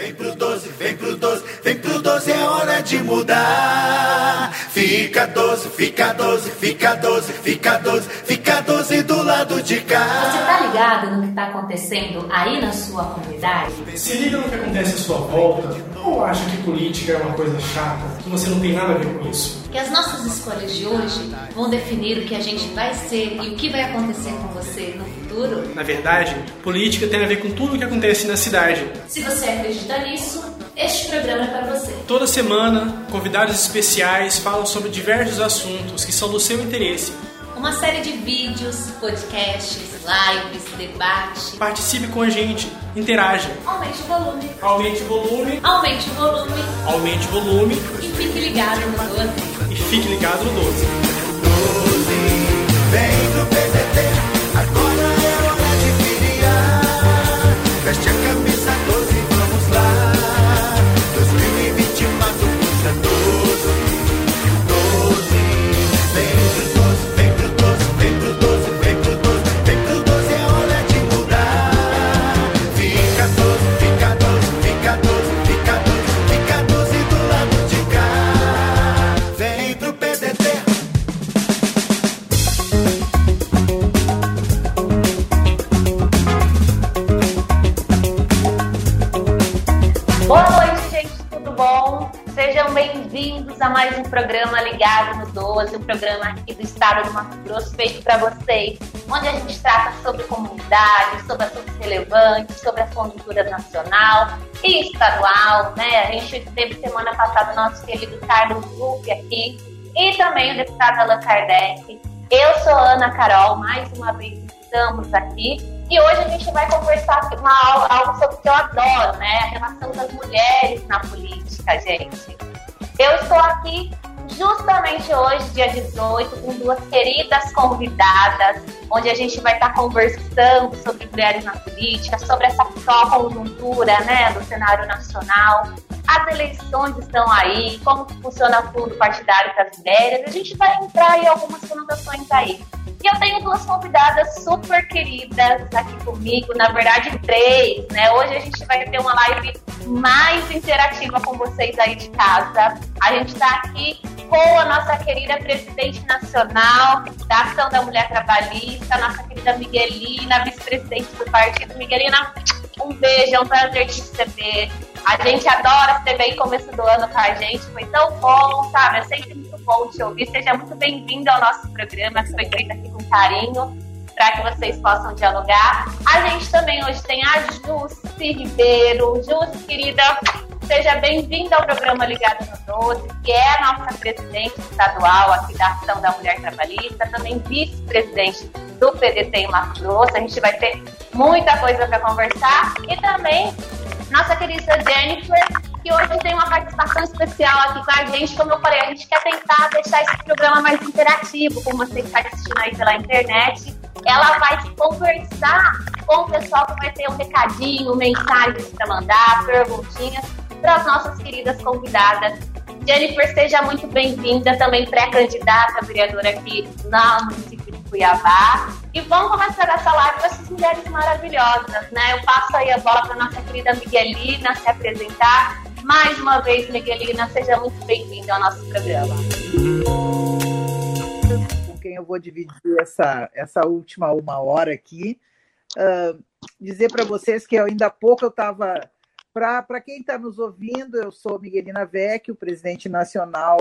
Vem pro 12, vem pro 12, vem pro 12, é hora de mudar. Fica 12, fica 12, fica 12, fica 12, fica 12 do lado de cá. Você tá ligado no que tá acontecendo aí na sua comunidade? Se liga no que acontece à sua volta ou acha que política é uma coisa chata, que você não tem nada a ver com isso? Que as nossas escolhas de hoje vão definir o que a gente vai ser e o que vai acontecer com você no futuro? Na verdade, política tem a ver com tudo o que acontece na cidade. Se você acredita nisso, este programa é para você. Toda semana, convidados especiais falam sobre diversos assuntos que são do seu interesse. Uma série de vídeos, podcasts, lives, debate. Participe com a gente, interaja. Aumente o volume. Aumente o volume, Aumente o volume aumente o volume e fique ligado no 12. e fique ligado no 12. 12, vem pro PDT, a mais um programa Ligado no 12, um programa aqui do estado do Mato Grosso feito para vocês, onde a gente trata sobre comunidade, sobre assuntos relevantes, sobre a conjuntura nacional e estadual, né? A gente teve semana passada o nosso querido Carlos Lupe aqui e também o deputado Allan Kardec. Eu sou Ana Carol, mais uma vez estamos aqui e hoje a gente vai conversar uma, algo sobre o que eu adoro, né? A relação das mulheres na política, gente. Eu estou aqui justamente hoje, dia 18, com duas queridas convidadas, onde a gente vai estar conversando sobre mulheres na política, sobre essa atual conjuntura, né, do cenário nacional. As eleições estão aí, como funciona o fundo partidário para as mulheres. A gente vai entrar em algumas conotações aí. E eu tenho duas convidadas super queridas aqui comigo, na verdade três, né? Hoje a gente vai ter uma live mais interativa com vocês aí de casa. A gente está aqui com a nossa querida presidente nacional da Ação da Mulher Trabalhista, nossa querida Miguelina, vice-presidente do partido. Miguelina, um beijo, é um prazer te receber. A gente adora você veio começo do ano com a gente, foi tão bom, sabe? É sempre muito bom te ouvir. Seja muito bem-vindo ao nosso programa, que foi feito aqui com carinho, para que vocês possam dialogar. A gente também hoje tem a Jusce Ribeiro. Jusce, querida, seja bem-vinda ao programa Ligado no 12, que é a nossa presidente estadual aqui da Ação da Mulher Trabalhista, também vice-presidente do PDT em Mato Grosso. A gente vai ter muita coisa para conversar. E também nossa querida Jennifer, que hoje tem uma participação especial aqui com a gente. Como eu falei, a gente quer tentar deixar esse programa mais interativo, com você que está assistindo aí pela internet. Ela vai conversar com o pessoal que vai ter um recadinho, mensagens para mandar, perguntinhas para as nossas queridas convidadas. Jennifer, seja muito bem-vinda, também pré-candidata vereadora aqui no município de Cuiabá. E vamos começar essa live com essas mulheres maravilhosas, né? Eu passo aí a bola para nossa querida Miguelina se apresentar. Mais uma vez, Miguelina, seja muito bem-vinda ao nosso programa. com quem eu vou dividir essa, essa última uma hora aqui. Ah, dizer para vocês que ainda há pouco eu estava. Para quem está nos ouvindo, eu sou Miguelina Vecchio, presidente nacional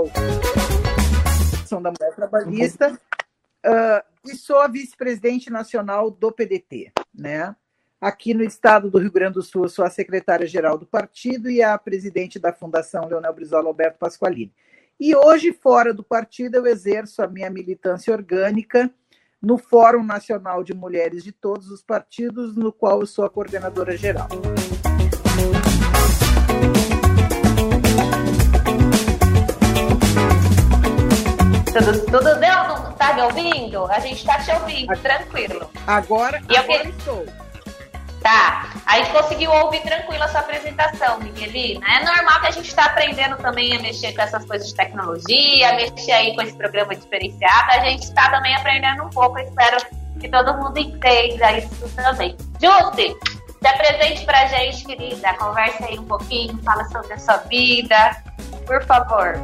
da Mulher Trabalhista, ah, e sou a vice-presidente nacional do PDT. Né? Aqui no estado do Rio Grande do Sul, sou a secretária-geral do partido e a presidente da Fundação Leonel Brizola Alberto Pasqualini. E hoje, fora do partido, eu exerço a minha militância orgânica no Fórum Nacional de Mulheres de todos os partidos, no qual eu sou a coordenadora geral. Tudo, tudo deu? Tá me ouvindo? A gente tá te ouvindo, tranquilo. Agora, E eu agora que- estou. Tá. A gente conseguiu ouvir tranquilo a sua apresentação, Miguelina. É normal que a gente está aprendendo também a mexer com essas coisas de tecnologia, a mexer aí com esse programa diferenciado. A gente está também aprendendo um pouco. Eu espero que todo mundo entenda isso também. Justi, Se apresente pra gente, querida. Conversa aí um pouquinho, fala sobre a sua vida. Por favor.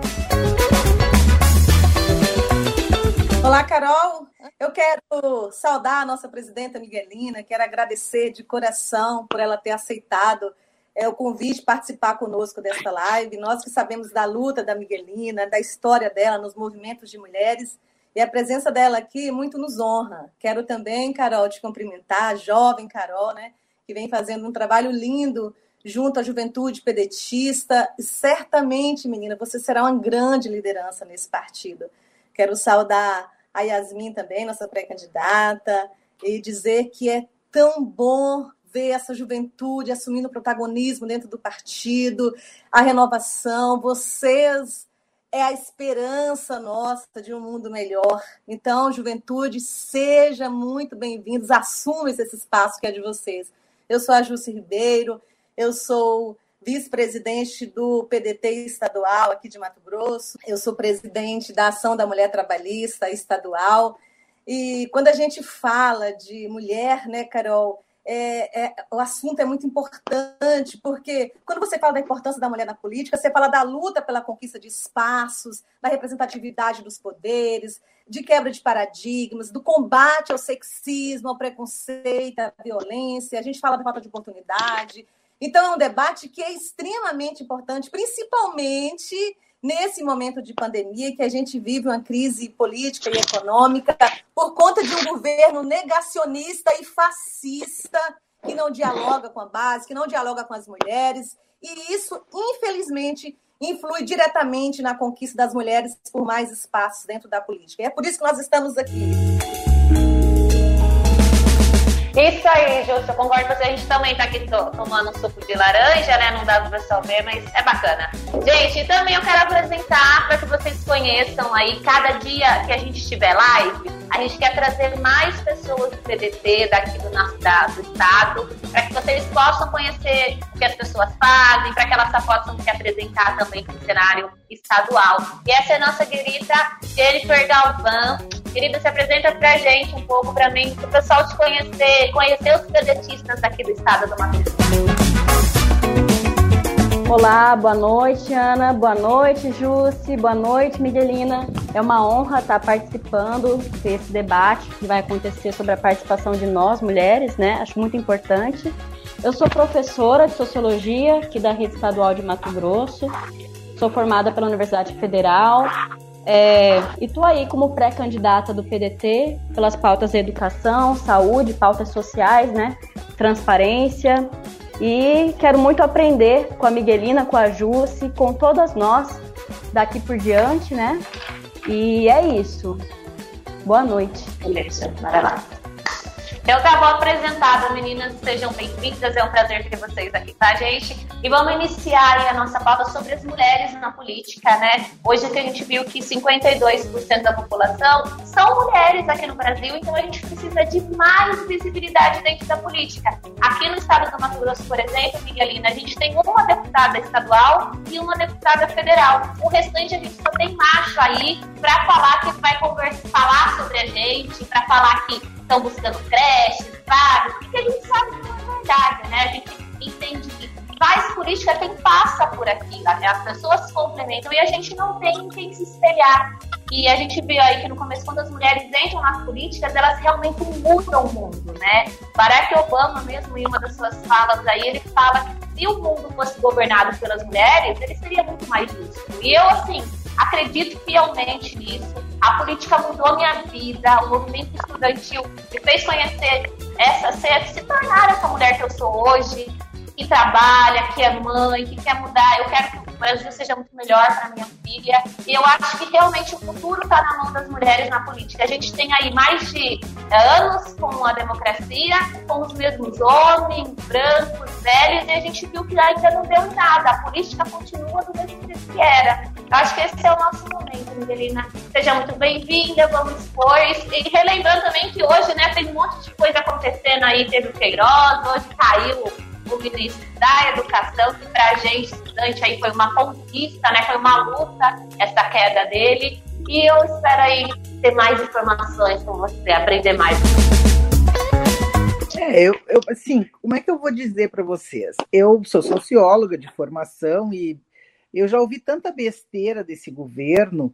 Olá, Carol. Eu quero saudar a nossa presidenta Miguelina, quero agradecer de coração por ela ter aceitado é, o convite participar conosco desta live. Nós que sabemos da luta da Miguelina, da história dela nos movimentos de mulheres, e a presença dela aqui muito nos honra. Quero também, Carol, te cumprimentar, a jovem Carol, né, que vem fazendo um trabalho lindo junto à juventude pedetista. E certamente, menina, você será uma grande liderança nesse partido. Quero saudar a Yasmin também, nossa pré-candidata, e dizer que é tão bom ver essa juventude assumindo protagonismo dentro do partido, a renovação, vocês é a esperança nossa de um mundo melhor. Então, juventude, seja muito bem-vindos, assumam esse espaço que é de vocês. Eu sou a Júcia Ribeiro, eu sou vice-presidente do PDT estadual aqui de Mato Grosso, eu sou presidente da Ação da Mulher Trabalhista estadual. E quando a gente fala de mulher, né, Carol, é, é, o assunto é muito importante, porque quando você fala da importância da mulher na política, você fala da luta pela conquista de espaços, da representatividade dos poderes, de quebra de paradigmas, do combate ao sexismo, ao preconceito, à violência, a gente fala da falta de oportunidade. Então, é um debate que é extremamente importante, principalmente nesse momento de pandemia que a gente vive uma crise política e econômica por conta de um governo negacionista e fascista que não dialoga com a base, que não dialoga com as mulheres, e isso, infelizmente, influi diretamente na conquista das mulheres por mais espaços dentro da política. E é por isso que nós estamos aqui. Isso aí, Júlio, eu concordo com você. A gente também tá aqui to tomando um suco de laranja, né? Não dá pra pessoal ver, mas é bacana. Gente, também eu quero apresentar para que vocês conheçam aí, cada dia que a gente estiver live, a gente quer trazer mais pessoas do PDT daqui do nosso do estado, para que vocês possam conhecer o que as pessoas fazem, para que elas possam se apresentar também para o cenário estadual. E essa é a nossa querida Jennifer Galvão. Querida, se apresenta para a gente um pouco, para mim, para o pessoal te conhecer, conhecer os pedetistas aqui do estado do Mato Olá, boa noite, Ana. Boa noite, Jússi. Boa noite, Miguelina. É uma honra estar participando desse debate que vai acontecer sobre a participação de nós, mulheres, né? Acho muito importante. Eu sou professora de Sociologia aqui da Rede Estadual de Mato Grosso. Sou formada pela Universidade Federal. É, e estou aí como pré-candidata do PDT pelas pautas de educação, saúde, pautas sociais, né? Transparência. E quero muito aprender com a Miguelina, com a Jusce, com todas nós daqui por diante, né? E é isso. Boa noite. Beleza, bora lá. Eu tá bom apresentado, meninas. Sejam bem-vindas. É um prazer ter vocês aqui, tá, gente? E vamos iniciar a nossa pauta sobre as mulheres na política, né? Hoje que a gente viu que 52% da população são mulheres aqui no Brasil, então a gente precisa de mais visibilidade dentro da política. Aqui no estado do Mato Grosso, por exemplo, Miguelina, a gente tem uma deputada estadual e uma deputada federal. O restante a gente só tem macho aí para falar que vai conversar, falar sobre a gente, para falar que estão buscando creches, vagas, porque a gente sabe que não é verdade, né? A gente entende que faz política quem passa por aqui, né? as pessoas se complementam e a gente não tem quem se espelhar. E a gente viu aí que no começo, quando as mulheres entram nas políticas, elas realmente mudam o mundo, né? Barack Obama mesmo, em uma das suas falas aí, ele fala que se o mundo fosse governado pelas mulheres, ele seria muito mais justo. E eu, assim, acredito fielmente nisso. A política mudou minha vida, o movimento estudantil me fez conhecer essa, ser, se tornar essa mulher que eu sou hoje, que trabalha, que é mãe, que quer mudar. Eu quero que o Brasil seja muito melhor para minha filha. E eu acho que realmente o futuro está na mão das mulheres na política. A gente tem aí mais de anos com a democracia, com os mesmos homens, brancos, velhos, e a gente viu que ainda não deu nada. A política continua do mesmo jeito que era. Acho que esse é o nosso momento, Miguelina. Seja muito bem-vinda, vamos expor. E relembrando também que hoje, né, tem um monte de coisa acontecendo aí, teve o Queiroz, hoje caiu o ministro da Educação, que para a gente, estudante, aí foi uma conquista, né? Foi uma luta essa queda dele. E eu espero aí ter mais informações com você, aprender mais. É, eu, eu, assim, como é que eu vou dizer para vocês? Eu sou socióloga de formação e eu já ouvi tanta besteira desse governo,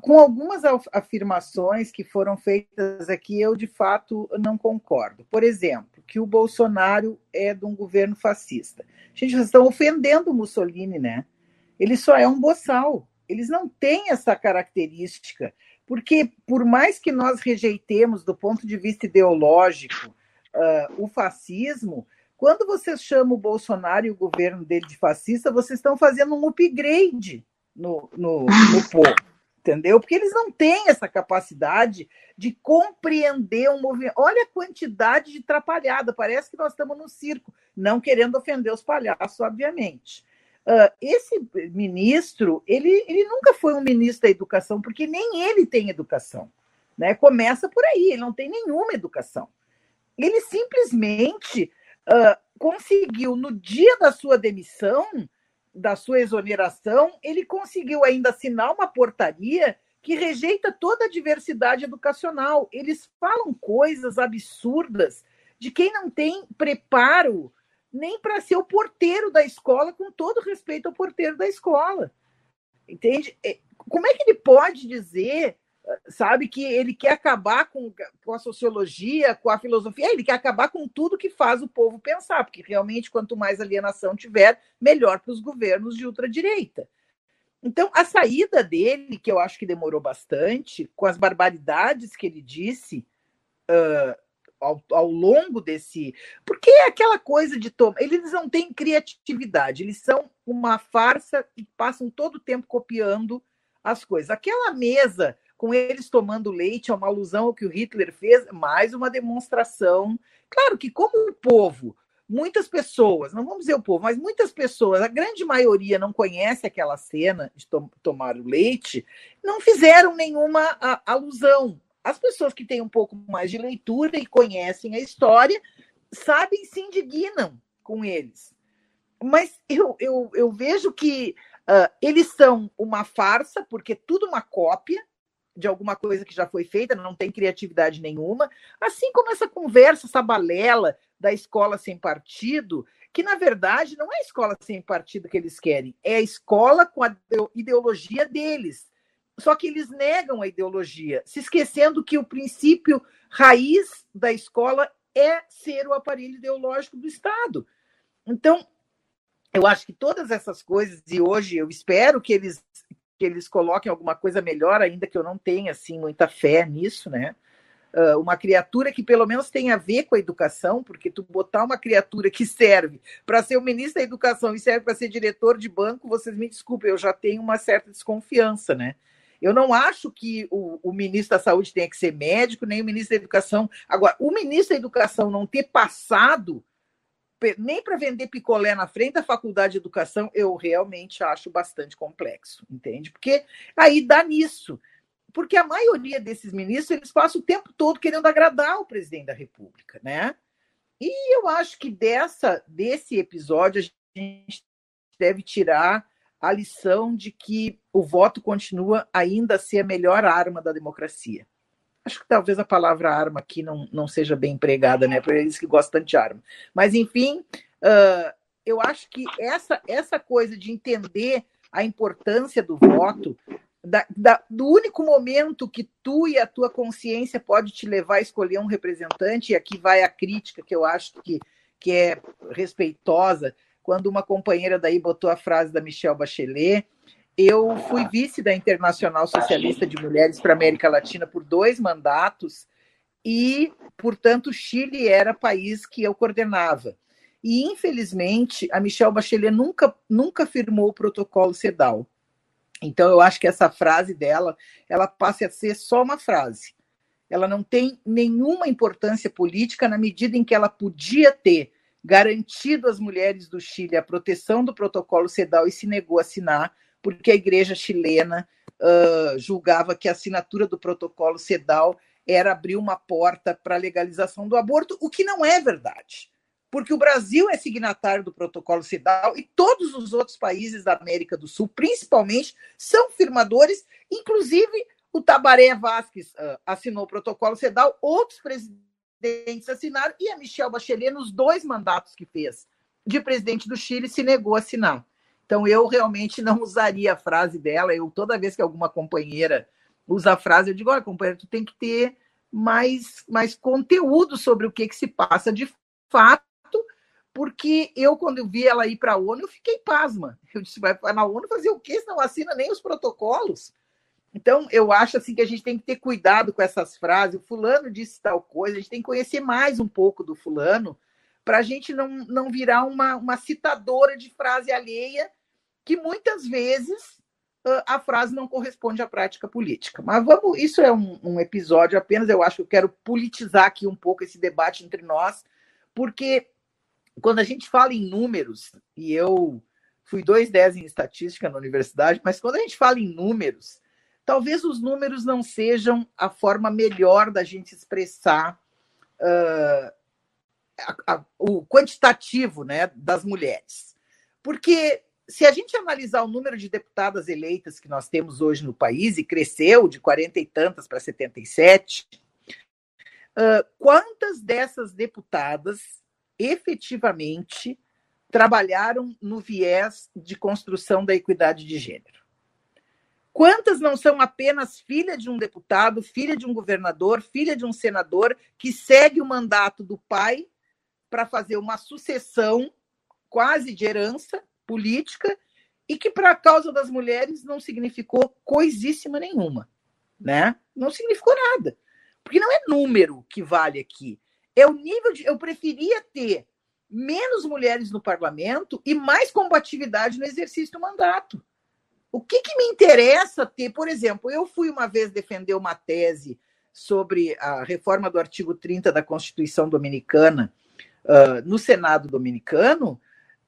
com algumas afirmações que foram feitas aqui, eu de fato não concordo. Por exemplo, que o Bolsonaro é de um governo fascista. Gente, vocês estão ofendendo o Mussolini, né? Ele só é um boçal. Eles não têm essa característica, porque por mais que nós rejeitemos do ponto de vista ideológico uh, o fascismo, quando vocês chamam o Bolsonaro e o governo dele de fascista, vocês estão fazendo um upgrade no, no, no povo, entendeu? Porque eles não têm essa capacidade de compreender um movimento. Olha a quantidade de trapalhada, parece que nós estamos no circo, não querendo ofender os palhaços, obviamente. Uh, esse ministro, ele, ele nunca foi um ministro da educação, porque nem ele tem educação. Né? Começa por aí, ele não tem nenhuma educação ele simplesmente conseguiu, no dia da sua demissão, da sua exoneração, ele conseguiu ainda assinar uma portaria que rejeita toda a diversidade educacional. Eles falam coisas absurdas de quem não tem preparo nem para ser o porteiro da escola, com todo respeito ao porteiro da escola. Entende? É, como é que ele pode dizer sabe que ele quer acabar com, com a sociologia, com a filosofia, ele quer acabar com tudo que faz o povo pensar, porque realmente quanto mais alienação tiver, melhor para os governos de ultradireita. Então, a saída dele, que eu acho que demorou bastante, com as barbaridades que ele disse uh, ao, ao, longo desse. Porque é aquela coisa de tomar. Eles não têm criatividade, eles são uma farsa e passam todo o tempo copiando as coisas. Aquela mesa com eles tomando leite, é uma alusão ao que o Hitler fez, mais uma demonstração. Claro que, como o povo, muitas pessoas, não vamos dizer o povo, mas muitas pessoas, a grande maioria não conhece aquela cena de to tomar o leite, não fizeram nenhuma a, alusão. As pessoas que têm um pouco mais de leitura e conhecem a história, sabem se indignam com eles. Mas eu, eu, eu vejo que uh, eles são uma farsa, porque tudo uma cópia, de alguma coisa que já foi feita, não tem criatividade nenhuma, assim como essa conversa, essa balela da escola sem partido, que na verdade não é a escola sem partido que eles querem, é a escola com a ideologia deles. Só que eles negam a ideologia, se esquecendo que o princípio raiz da escola é ser o aparelho ideológico do Estado. Então, eu acho que todas essas coisas, e hoje eu espero que eles que eles coloquem alguma coisa melhor, ainda que eu não tenha assim muita fé nisso, né? Uh, uma criatura que pelo menos tenha a ver com a educação, porque tu botar uma criatura que serve para ser o ministro da educação e serve para ser diretor de banco, vocês me desculpem, eu já tenho uma certa desconfiança, né? Eu não acho que o, o, ministro da Saúde tenha que ser médico, nem o ministro da Educação. Agora, o ministro da Educação não ter passado nem para vender picolé na frente da faculdade de educação, eu realmente acho bastante complexo, entende? Porque aí dá nisso. Porque a maioria desses ministros, eles passam o tempo todo querendo agradar o presidente da República, né? E eu acho que dessa desse episódio a gente deve tirar a lição de que o voto continua ainda a ser a melhor arma da democracia. Acho que talvez a palavra arma aqui não, não seja bem empregada, né? Para eles que gostam de arma. Mas, enfim, uh, eu acho que essa, essa coisa de entender a importância do voto, da, da, do único momento que tu e a tua consciência pode te levar a escolher um representante, e aqui vai a crítica que eu acho que, que é respeitosa, quando uma companheira daí botou a frase da Michelle Bachelet, eu fui vice da Internacional Socialista de Mulheres para a América Latina por dois mandatos e, portanto, Chile era país que eu coordenava. E, infelizmente, a Michelle Bachelet nunca, nunca firmou o protocolo CEDAW. Então, eu acho que essa frase dela, ela passa a ser só uma frase. Ela não tem nenhuma importância política na medida em que ela podia ter garantido às mulheres do Chile a proteção do protocolo CEDAW e se negou a assinar, porque a igreja chilena uh, julgava que a assinatura do protocolo CEDAW era abrir uma porta para a legalização do aborto, o que não é verdade. Porque o Brasil é signatário do protocolo CEDAW e todos os outros países da América do Sul, principalmente, são firmadores, inclusive o Tabaré Vasquez uh, assinou o protocolo CEDAW, outros presidentes assinaram e a Michelle Bachelet, nos dois mandatos que fez de presidente do Chile, se negou a assinar. Então, eu realmente não usaria a frase dela. Eu, toda vez que alguma companheira usa a frase, eu digo: olha, companheira, tu tem que ter mais, mais conteúdo sobre o que, que se passa de fato, porque eu, quando eu vi ela ir para a ONU, eu fiquei pasma. Eu disse: vai na ONU fazer o quê? Se não assina nem os protocolos. Então, eu acho assim que a gente tem que ter cuidado com essas frases. O fulano disse tal coisa, a gente tem que conhecer mais um pouco do fulano para a gente não, não virar uma, uma citadora de frase alheia, que muitas vezes a frase não corresponde à prática política. Mas vamos, isso é um, um episódio apenas, eu acho que eu quero politizar aqui um pouco esse debate entre nós, porque quando a gente fala em números, e eu fui 2,10 em estatística na universidade, mas quando a gente fala em números, talvez os números não sejam a forma melhor da gente expressar uh, a, a, o quantitativo né, das mulheres. Porque se a gente analisar o número de deputadas eleitas que nós temos hoje no país, e cresceu de 40 e tantas para 77, uh, quantas dessas deputadas efetivamente trabalharam no viés de construção da equidade de gênero? Quantas não são apenas filha de um deputado, filha de um governador, filha de um senador que segue o mandato do pai para fazer uma sucessão quase de herança política e que para a causa das mulheres não significou coisíssima nenhuma, né? Não significou nada. Porque não é número que vale aqui. É o nível de eu preferia ter menos mulheres no parlamento e mais combatividade no exercício do mandato. O que, que me interessa ter, por exemplo, eu fui uma vez defender uma tese sobre a reforma do artigo 30 da Constituição Dominicana uh, no Senado Dominicano,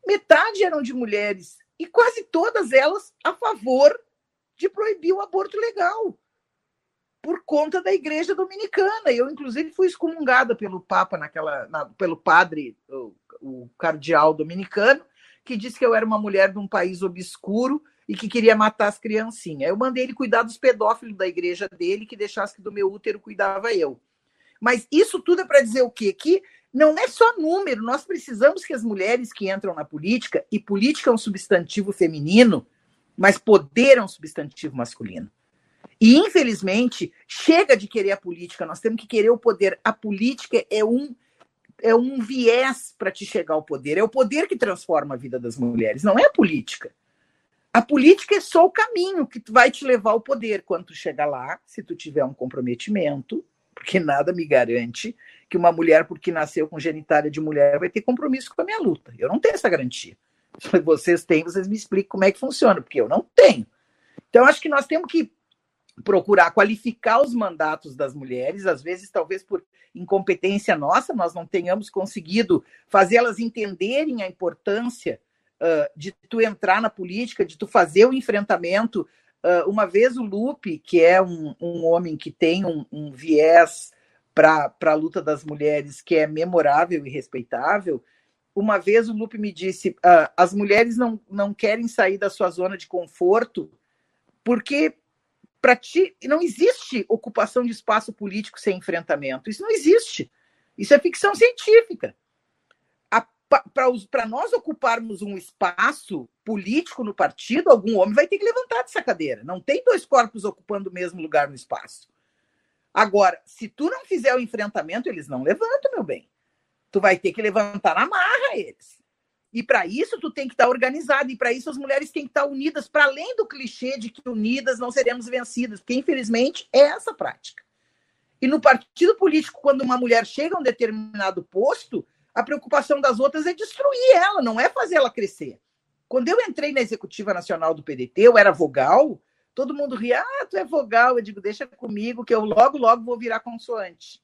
metade eram de mulheres e quase todas elas a favor de proibir o aborto legal por conta da igreja dominicana. Eu, inclusive, fui excomungada pelo Papa naquela, na, pelo padre, o, o cardeal dominicano, que disse que eu era uma mulher de um país obscuro e que queria matar as criancinhas. Eu mandei ele cuidar dos pedófilos da igreja dele, que deixasse que do meu útero cuidava eu. Mas isso tudo é para dizer o quê? Que não é só número, nós precisamos que as mulheres que entram na política, e política é um substantivo feminino, mas poder é um substantivo masculino. E, infelizmente, chega de querer a política, nós temos que querer o poder. A política é um, é um viés para te chegar ao poder, é o poder que transforma a vida das mulheres, não é a política. A política é só o caminho que vai te levar ao poder. Quando tu chegar lá, se tu tiver um comprometimento, porque nada me garante que uma mulher, porque nasceu com genitália de mulher, vai ter compromisso com a minha luta. Eu não tenho essa garantia. Vocês têm, vocês me explicam como é que funciona, porque eu não tenho. Então, acho que nós temos que procurar qualificar os mandatos das mulheres, às vezes, talvez por incompetência nossa, nós não tenhamos conseguido fazê-las entenderem a importância uh, de tu entrar na política, de tu fazer o enfrentamento. Uh, uma vez o Lupe, que é um, um homem que tem um, um viés para a luta das mulheres que é memorável e respeitável, uma vez o Lupe me disse: uh, as mulheres não, não querem sair da sua zona de conforto porque para ti não existe ocupação de espaço político sem enfrentamento. Isso não existe. Isso é ficção científica para nós ocuparmos um espaço político no partido, algum homem vai ter que levantar dessa cadeira. Não tem dois corpos ocupando o mesmo lugar no espaço. Agora, se tu não fizer o enfrentamento, eles não levantam, meu bem. Tu vai ter que levantar na marra eles. E para isso tu tem que estar organizado, e para isso as mulheres têm que estar unidas, para além do clichê de que unidas não seremos vencidas, porque infelizmente é essa prática. E no partido político, quando uma mulher chega a um determinado posto, a preocupação das outras é destruir ela, não é fazer ela crescer. Quando eu entrei na executiva nacional do PDT, eu era vogal, todo mundo ria, ah, tu é vogal. Eu digo, deixa comigo, que eu logo, logo vou virar consoante.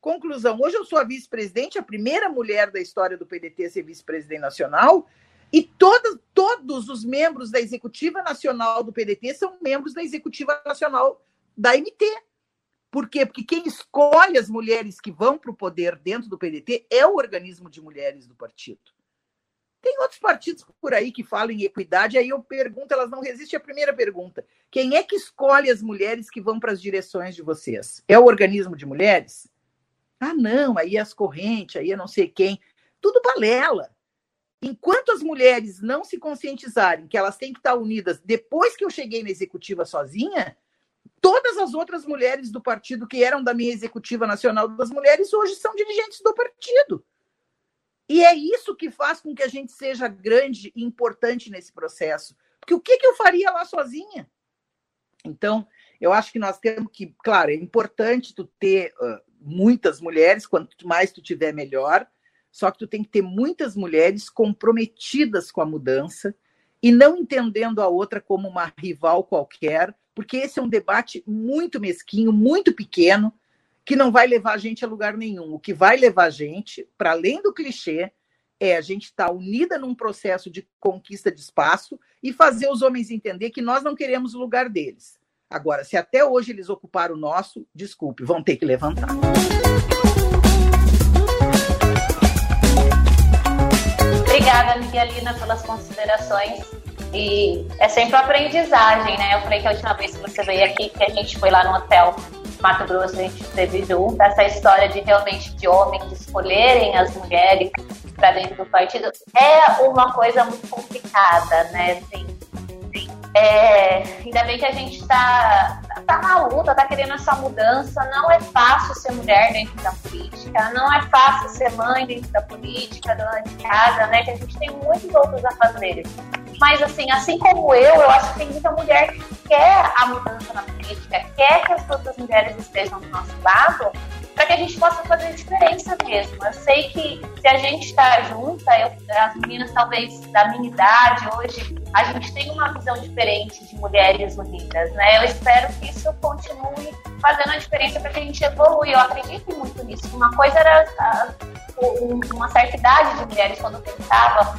Conclusão, hoje eu sou a vice-presidente, a primeira mulher da história do PDT a ser vice-presidente nacional, e todos, todos os membros da executiva nacional do PDT são membros da executiva nacional da MT. Por quê? Porque quem escolhe as mulheres que vão para o poder dentro do PDT é o organismo de mulheres do partido. Tem outros partidos por aí que falam em equidade, aí eu pergunto, elas não resistem à primeira pergunta. Quem é que escolhe as mulheres que vão para as direções de vocês? É o organismo de mulheres? Ah, não, aí as correntes, aí é não sei quem. Tudo balela. Enquanto as mulheres não se conscientizarem que elas têm que estar unidas depois que eu cheguei na executiva sozinha, todas as outras mulheres do partido que eram da minha executiva nacional das mulheres hoje são dirigentes do partido. E é isso que faz com que a gente seja grande e importante nesse processo. Porque o que, que eu faria lá sozinha? Então, eu acho que nós temos que, claro, é importante tu ter uh, muitas mulheres, quanto mais tu tiver, melhor. Só que tu tem que ter muitas mulheres comprometidas com a mudança e não entendendo a outra como uma rival qualquer, porque esse é um debate muito mesquinho, muito pequeno, que não vai levar a gente a lugar nenhum. O que vai levar a gente, para além do clichê, é a gente estar tá unida num processo de conquista de espaço e fazer os homens entender que nós não queremos o lugar deles. Agora, se até hoje eles ocuparam o nosso, desculpe, vão ter que levantar. Obrigada, Miguelina, pelas considerações. E é sempre aprendizagem, né? Eu falei que a última vez que você veio aqui, que a gente foi lá no hotel Mato Grosso, a gente esteve junto, essa história de realmente de homens escolherem as mulheres para dentro do partido é uma coisa muito complicada, né? Assim, é, ainda bem que a gente está tá na luta, está querendo essa mudança. Não é fácil ser mulher dentro da política, não é fácil ser mãe dentro da política, dona de casa, né? Que a gente tem muitos outros a fazer. Mas, assim, assim como eu, eu acho que tem muita mulher que quer a mudança na política, quer que as outras mulheres estejam do nosso lado, para que a gente possa fazer diferença mesmo. Eu sei que se a gente está junta, eu, as meninas talvez da minha idade hoje, a gente tem uma visão diferente de mulheres unidas, né? Eu espero que isso continue fazendo a diferença para que a gente evolua. Eu acredito muito nisso. Uma coisa era a, uma certa idade de mulheres quando pensava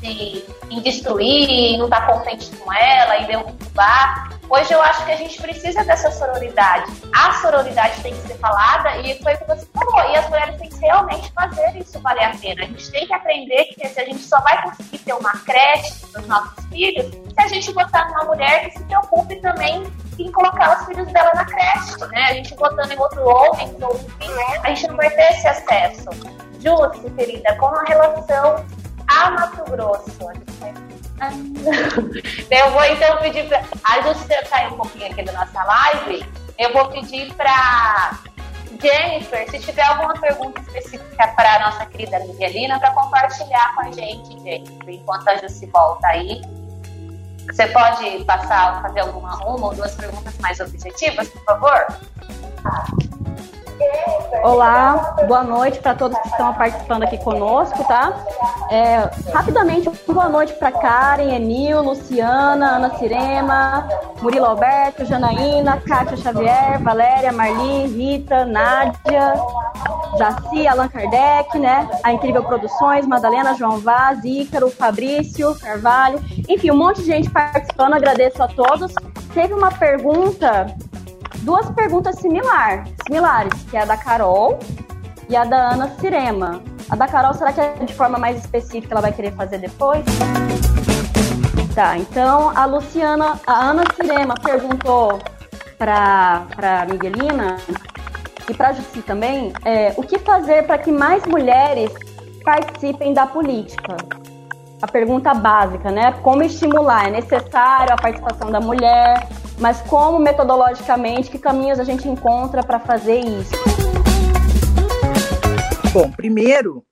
se, em destruir, em não estar tá contente com ela, em derrubar. Hoje eu acho que a gente precisa dessa sororidade. A sororidade tem que ser falada e foi o que você falou. E as mulheres têm que realmente fazer isso valer a pena. A gente tem que aprender que a gente só vai conseguir ter uma creche para os nossos filhos se a gente botar uma mulher que se preocupe também em colocar os filhos dela na creche, né? A gente botando em outro homem, ou enfim, a gente não vai ter esse acesso. Justo, querida, com a relação a Mato Grosso. Eu vou então pedir para. A Justiça sair um pouquinho aqui da nossa live. Eu vou pedir para Jennifer, se tiver alguma pergunta específica para a nossa querida Miguelina, para compartilhar com a gente, Jennifer, enquanto a Jussi volta aí. Você pode passar, fazer alguma uma ou duas perguntas mais objetivas, por favor? Olá, boa noite para todos que estão participando aqui conosco, tá? É, rapidamente, boa noite para Karen, Emil, Luciana, Ana Cirema, Murilo Alberto, Janaína, Kátia Xavier, Valéria, Marli, Rita, Nádia, Jaci, Allan Kardec, né? A Incrível Produções, Madalena, João Vaz, Ícaro, Fabrício, Carvalho, enfim, um monte de gente participando, agradeço a todos. Teve uma pergunta duas perguntas similar, similares, que é a da Carol e a da Ana Cirema. A da Carol, será que é de forma mais específica ela vai querer fazer depois? Tá, então a Luciana, a Ana Cirema perguntou para a Miguelina e para Jussi também é, o que fazer para que mais mulheres participem da política? A pergunta básica, né? Como estimular? É necessário a participação da mulher? mas como metodologicamente, que caminhos a gente encontra para fazer isso? Bom, primeiro,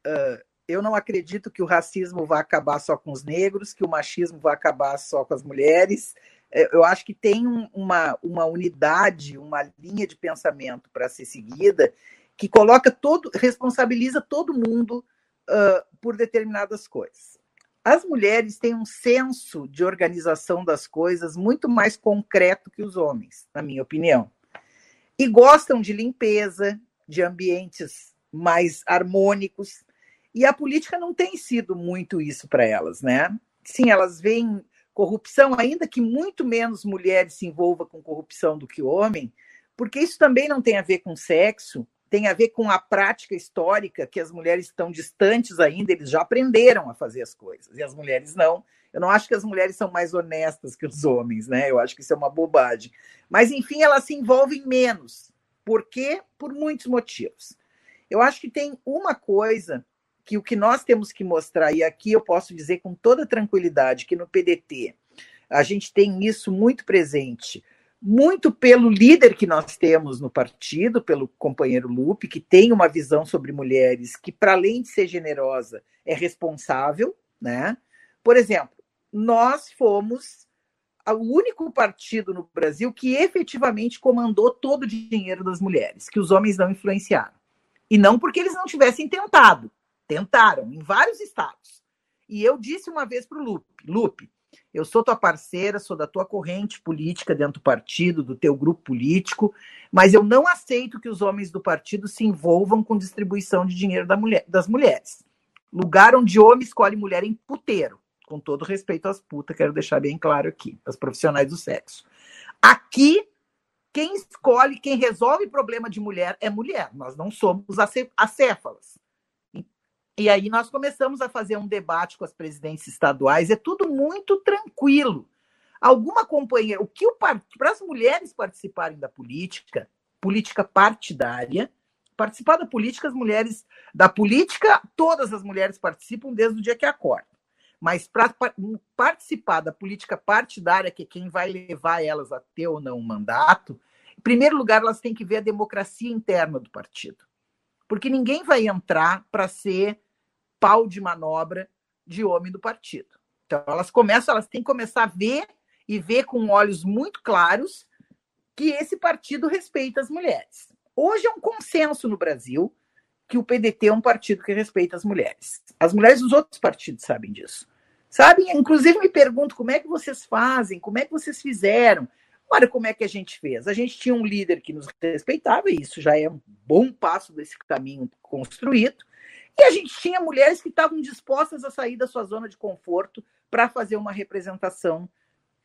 eu não acredito que o racismo vai acabar só com os negros, que o machismo vai acabar só com as mulheres. É, eu acho que tem uma, uma unidade, uma linha de pensamento para ser seguida que coloca todo, responsabiliza todo mundo uh, por determinadas coisas. As mulheres têm um senso de organização das coisas muito mais concreto que os homens, na minha opinião. E gostam de limpeza, de ambientes mais harmônicos. E a política não tem sido muito isso para elas, né? Sim, elas veem corrupção, ainda que muito menos mulheres se envolvam com corrupção do que homem, porque isso também não tem a ver com sexo, tem a ver com a prática histórica, que as mulheres estão distantes ainda, eles já aprenderam a fazer as coisas, e as mulheres não. Eu não acho que as mulheres são mais honestas que os homens, né? Eu acho que isso é uma bobagem. Mas, enfim, elas se envolvem menos. Por quê? Por muitos motivos. Eu acho que tem uma coisa que o que nós temos que mostrar, e aqui eu posso dizer com toda tranquilidade que no PDT a gente tem isso muito presente, muito pelo líder que nós temos no partido, pelo companheiro Lupe, que tem uma visão sobre mulheres que, para além de ser generosa, é responsável, né? Por exemplo, nós fomos o único partido no Brasil que efetivamente comandou todo o dinheiro das mulheres, que os homens não influenciaram. E não porque eles não tivessem tentado. Tentaram, em vários estados. E eu disse uma vez para o Lupe, Lupe, eu sou tua parceira, sou da tua corrente política dentro do partido, do teu grupo político, mas eu não aceito que os homens do partido se envolvam com distribuição de dinheiro da mulher, das mulheres. Lugar onde homem escolhe mulher em puteiro com todo respeito às putas, quero deixar bem claro aqui, as profissionais do sexo. Aqui, quem escolhe, quem resolve problema de mulher é mulher, nós não somos acéfalas. E aí nós começamos a fazer um debate com as presidências estaduais, é tudo muito tranquilo. Alguma companheira, o que o para as mulheres participarem da política, política partidária, participar da política, as mulheres da política, todas as mulheres participam desde o dia que acordam. Mas para participar da política partidária, que é quem vai levar elas a ter ou não um mandato, em primeiro lugar, elas têm que ver a democracia interna do partido. Porque ninguém vai entrar para ser pau de manobra de homem do partido. Então, elas começam, elas têm que começar a ver e ver com olhos muito claros que esse partido respeita as mulheres. Hoje é um consenso no Brasil que o PDT é um partido que respeita as mulheres. As mulheres dos outros partidos sabem disso. Sabem? Inclusive me pergunto como é que vocês fazem, como é que vocês fizeram. Olha como é que a gente fez. A gente tinha um líder que nos respeitava, e isso já é um bom passo desse caminho construído. E a gente tinha mulheres que estavam dispostas a sair da sua zona de conforto para fazer uma representação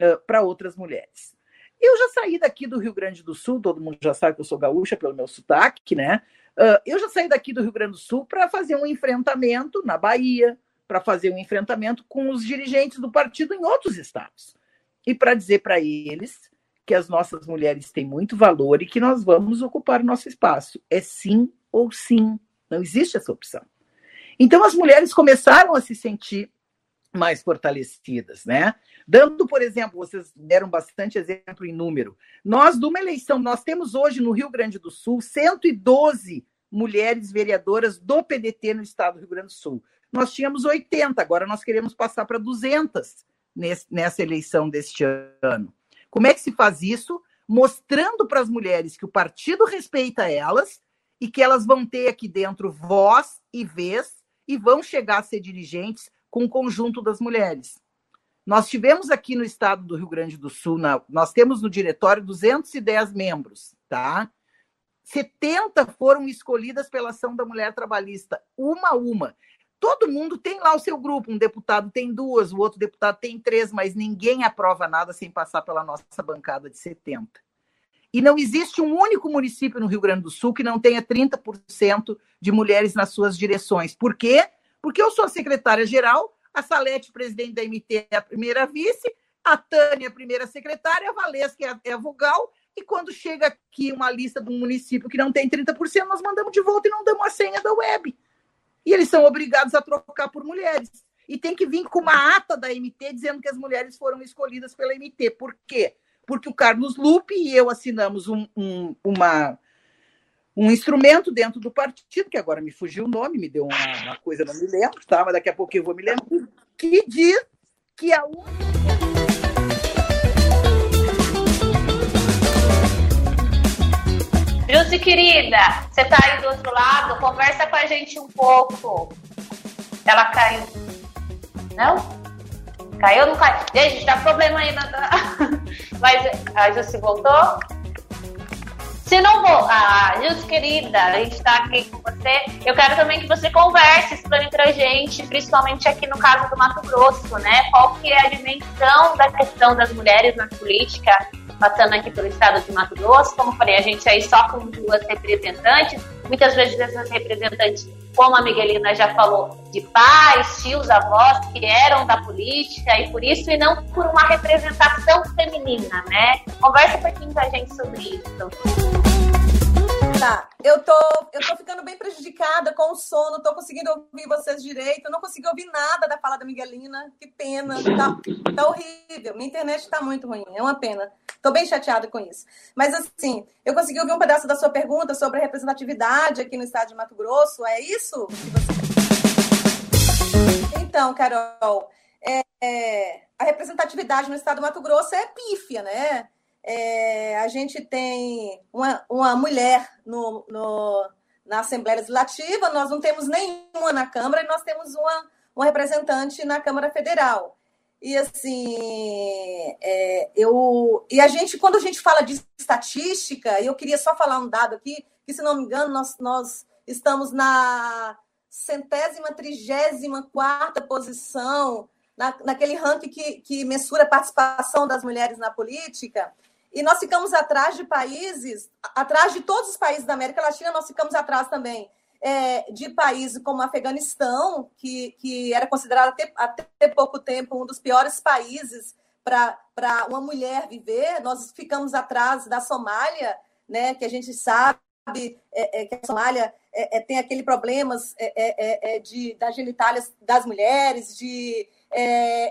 uh, para outras mulheres. Eu já saí daqui do Rio Grande do Sul, todo mundo já sabe que eu sou gaúcha pelo meu sotaque, né? Uh, eu já saí daqui do Rio Grande do Sul para fazer um enfrentamento na Bahia, para fazer um enfrentamento com os dirigentes do partido em outros estados. E para dizer para eles que as nossas mulheres têm muito valor e que nós vamos ocupar o nosso espaço. É sim ou sim. Não existe essa opção. Então as mulheres começaram a se sentir mais fortalecidas, né? Dando, por exemplo, vocês deram bastante exemplo em número. Nós, de uma eleição, nós temos hoje no Rio Grande do Sul 112 mulheres vereadoras do PDT no estado do Rio Grande do Sul. Nós tínhamos 80, agora nós queremos passar para 200 nesse, nessa eleição deste ano. Como é que se faz isso? Mostrando para as mulheres que o partido respeita elas e que elas vão ter aqui dentro voz e vez e vão chegar a ser dirigentes com o conjunto das mulheres. Nós tivemos aqui no estado do Rio Grande do Sul, na, nós temos no diretório 210 membros, tá? 70 foram escolhidas pela ação da mulher trabalhista, uma a uma. Todo mundo tem lá o seu grupo, um deputado tem duas, o outro deputado tem três, mas ninguém aprova nada sem passar pela nossa bancada de 70. E não existe um único município no Rio Grande do Sul que não tenha 30% de mulheres nas suas direções. Por quê? Porque eu sou secretária-geral, a Salete, presidente da MT, é a primeira vice, a Tânia, a primeira secretária, a Valesca é, é a vogal, e quando chega aqui uma lista de um município que não tem 30%, nós mandamos de volta e não damos a senha da web. E eles são obrigados a trocar por mulheres. E tem que vir com uma ata da MT dizendo que as mulheres foram escolhidas pela MT. Por quê? Porque o Carlos Lupe e eu assinamos um, um, uma, um instrumento dentro do partido, que agora me fugiu o nome, me deu uma, uma coisa, não me lembro, tá? mas daqui a pouco eu vou me lembrar, que diz que a única querida, você tá aí do outro lado? Conversa com a gente um pouco. Ela caiu. Não? Caiu ou não caiu? Gente, tá problema aí. Na... Mas a Jússi voltou? Se não vou, ah, Jússi, querida, a gente tá aqui com você. Eu quero também que você converse, explane pra gente, principalmente aqui no caso do Mato Grosso, né? Qual que é a dimensão da questão das mulheres na política passando aqui pelo estado de Mato Grosso. Como falei, a gente aí só com duas representantes. Muitas vezes essas representantes, como a Miguelina já falou, de pais, tios, avós que eram da política e por isso, e não por uma representação feminina, né? Conversa um pouquinho com a gente sobre isso. Tá, eu tô, eu tô ficando bem prejudicada com o sono, tô conseguindo ouvir vocês direito, eu não consegui ouvir nada da fala da Miguelina, que pena, tá, tá horrível, minha internet tá muito ruim, é uma pena, tô bem chateada com isso. Mas assim, eu consegui ouvir um pedaço da sua pergunta sobre a representatividade aqui no estado de Mato Grosso, é isso que você... Então, Carol, é, é, a representatividade no estado do Mato Grosso é pífia, né? É, a gente tem uma, uma mulher no, no, na Assembleia Legislativa, nós não temos nenhuma na Câmara e nós temos uma, uma representante na Câmara Federal. E assim, é, eu e a gente, quando a gente fala de estatística, eu queria só falar um dado aqui, que se não me engano, nós, nós estamos na centésima, trigésima quarta posição na, naquele ranking que, que mensura a participação das mulheres na política. E nós ficamos atrás de países, atrás de todos os países da América Latina, nós ficamos atrás também é, de países como Afeganistão, que, que era considerado até, até pouco tempo um dos piores países para uma mulher viver. Nós ficamos atrás da Somália, né, que a gente sabe é, é, que a Somália é, é tem aquele problemas é, de, das genitálias das mulheres, de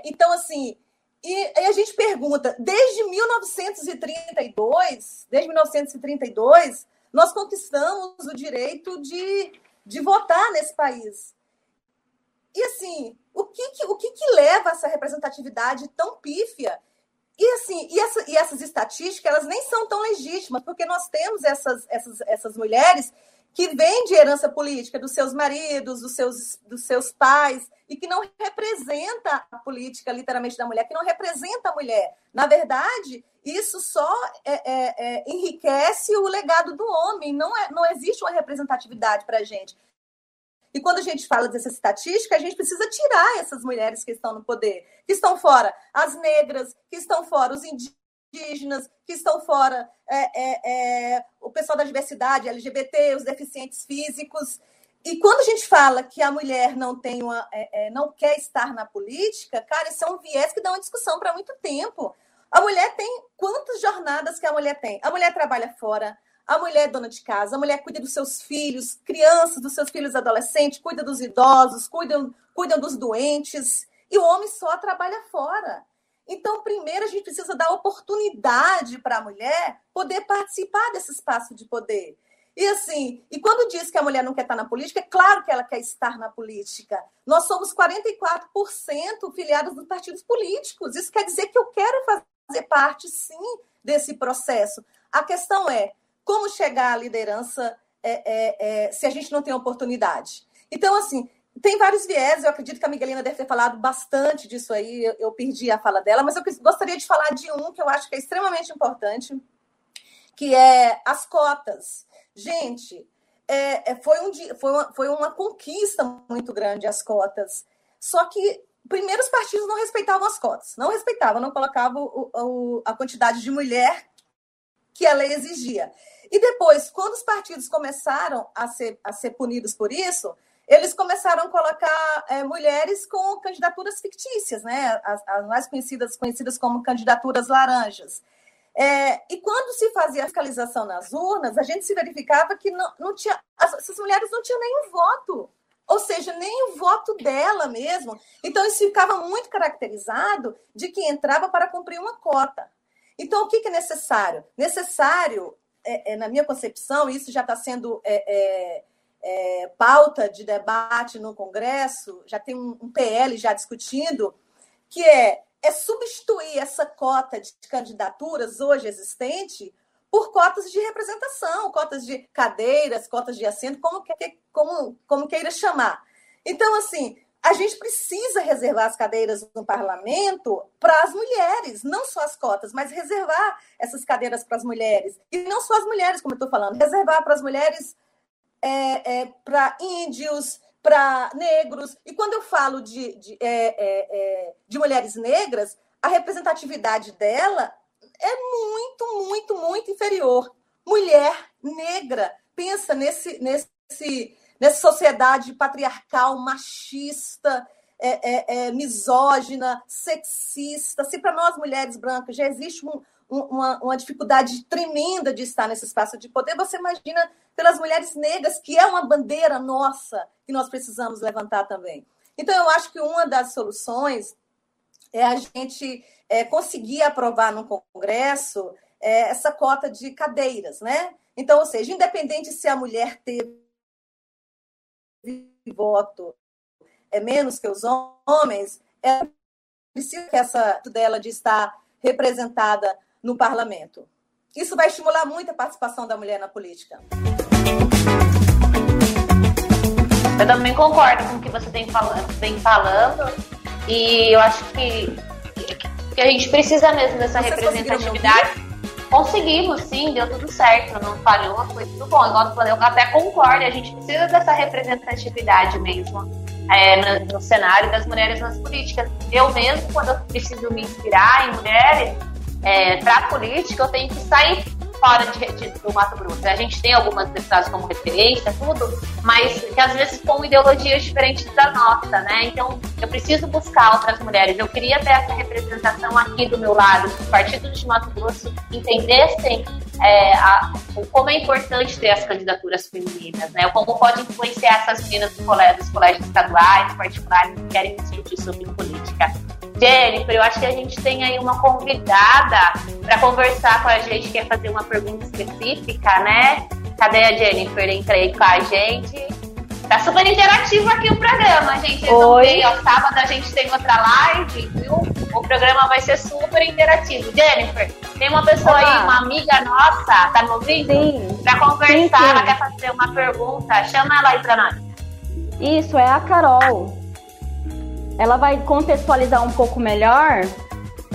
então assim e, a gente pergunta, desde 1932, desde 1932, nós conquistamos o direito de, de votar nesse país. E assim, o que, que o que, que leva a essa representatividade tão pífia? E assim, e, essa, e essas estatísticas, elas nem são tão legítimas, porque nós temos essas, essas, essas mulheres que vêm de herança política dos seus maridos, dos seus, dos seus pais, e que não representa a política, literalmente, da mulher, que não representa a mulher. Na verdade, isso só é, é, é, enriquece o legado do homem, não, é, não existe uma representatividade para a gente. E quando a gente fala dessa estatística, a gente precisa tirar essas mulheres que estão no poder, que estão fora, as negras, que estão fora, os indígenas, que estão fora, é, é, é, o pessoal da diversidade, LGBT, os deficientes físicos. E quando a gente fala que a mulher não tem uma, é, é, não quer estar na política, cara, isso é um viés que dá uma discussão para muito tempo. A mulher tem quantas jornadas que a mulher tem? A mulher trabalha fora, a mulher é dona de casa, a mulher cuida dos seus filhos, crianças, dos seus filhos adolescentes, cuida dos idosos, cuida, cuida dos doentes, e o homem só trabalha fora. Então, primeiro, a gente precisa dar oportunidade para a mulher poder participar desse espaço de poder. E assim, e quando diz que a mulher não quer estar na política, é claro que ela quer estar na política. Nós somos 44% filiados dos partidos políticos. Isso quer dizer que eu quero fazer parte, sim, desse processo. A questão é como chegar à liderança é, é, é, se a gente não tem oportunidade. Então, assim, tem vários viés, eu acredito que a Miguelina deve ter falado bastante disso aí, eu, eu perdi a fala dela, mas eu gostaria de falar de um que eu acho que é extremamente importante, que é as cotas. Gente, é, é, foi, um, foi, uma, foi uma conquista muito grande as cotas. Só que, primeiro, os partidos não respeitavam as cotas. Não respeitavam, não colocavam o, o, a quantidade de mulher que a lei exigia. E depois, quando os partidos começaram a ser, a ser punidos por isso, eles começaram a colocar é, mulheres com candidaturas fictícias, né? As, as, mais conhecidas, conhecidas como candidaturas laranjas. É, e quando se fazia a fiscalização nas urnas, a gente se verificava que não, não tinha, essas mulheres não tinham nenhum voto, ou seja, nem o voto dela mesmo. Então, isso ficava muito caracterizado de que entrava para cumprir uma cota. Então, o que, que é necessário? Necessário, é, é, na minha concepção, isso já está sendo é, pauta de debate no Congresso, já tem um, um PL já discutindo, que é é substituir essa cota de candidaturas hoje existente por cotas de representação, cotas de cadeiras, cotas de assento, como, como, como queira chamar. Então, assim, a gente precisa reservar as cadeiras no parlamento para as mulheres, não só as cotas, mas reservar essas cadeiras para as mulheres. E não só as mulheres, como eu estou falando, reservar para as mulheres, é, é, para índios, para negros. E quando eu falo de, de, é, é, é, de mulheres negras, a representatividade dela é muito, muito, muito inferior. Mulher negra, pensa nesse, nesse, nessa sociedade patriarcal, machista, é, é, é misógina, sexista, se para nós mulheres brancas já existe um, uma, uma dificuldade tremenda de estar nesse espaço de poder, você imagina pelas mulheres negras, que é uma bandeira nossa que nós precisamos levantar também. Então, eu acho que uma das soluções é a gente é, conseguir aprovar no Congresso é, essa cota de cadeiras, né? Então, ou seja, independente se a mulher teve voto é menos que os homens, é preciso que essa dela de estar representada no parlamento. Isso vai estimular muito a participação da mulher na política. Eu também concordo com o que você vem falando, vem falando e eu acho que, que a gente precisa mesmo dessa Vocês representatividade. Conseguimos, sim, deu tudo certo, não falhou, foi tudo bom. Igual eu até concordo, a gente precisa dessa representatividade mesmo é, no, no, cenário das mulheres nas políticas. Eu mesmo, quando eu preciso me inspirar em mulheres é, para política, eu tenho que sair fora de, de, do Mato Grosso. A gente tem algumas deputadas como referência, tudo, mas que às vezes com ideologias diferentes da nossa, né? Então, eu preciso buscar outras mulheres. Eu queria ter essa representação aqui do meu lado, que os partidos de Mato Grosso entendessem é, a, como é importante ter as candidaturas femininas, né? Como pode influenciar essas meninas dos colégios, dos colégios estaduais, particulares, que querem discutir sobre política. Jennifer, eu acho que a gente tem aí uma convidada para conversar com a gente, quer fazer uma pergunta específica, né? Cadê a Jennifer? Entrei com a gente. Tá super interativo aqui o programa, gente. Vocês vão ver, ó, sábado a gente tem outra live, viu? O programa vai ser super interativo. Jennifer, tem uma pessoa Olá. aí, uma amiga nossa, tá me ouvindo? Sim. Pra conversar, sim, sim. ela quer fazer uma pergunta. Chama ela aí pra nós. Isso, é a Carol ela vai contextualizar um pouco melhor,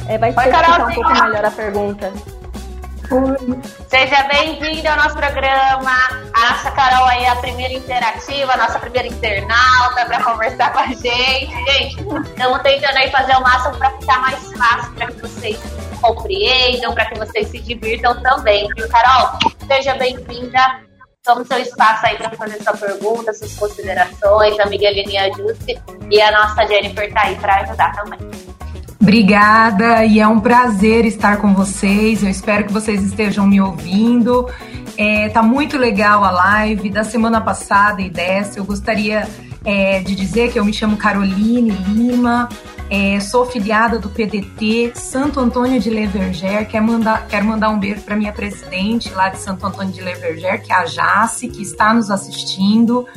é, vai explicar um pouco melhor a pergunta. Seja bem-vinda ao nosso programa. A nossa Carol aí é a primeira interativa, a nossa primeira internauta para conversar com a gente. Gente, estamos tentando aí fazer o máximo para ficar mais fácil para que vocês compreendam, para que vocês se divirtam também. Viu, Carol? Seja bem-vinda. Toma o seu espaço aí para fazer sua pergunta, suas considerações, a Miguelinha Ajuste e a nossa Jennifer tá aí para ajudar também. Obrigada e é um prazer estar com vocês. Eu espero que vocês estejam me ouvindo. É, tá muito legal a live da semana passada e dessa. Eu gostaria é, de dizer que eu me chamo Caroline Lima, é, sou filiada do PDT Santo Antônio de Leverger. Quero mandar, quero mandar um beijo para minha presidente lá de Santo Antônio de Leverger, que é a Jace, que está nos assistindo.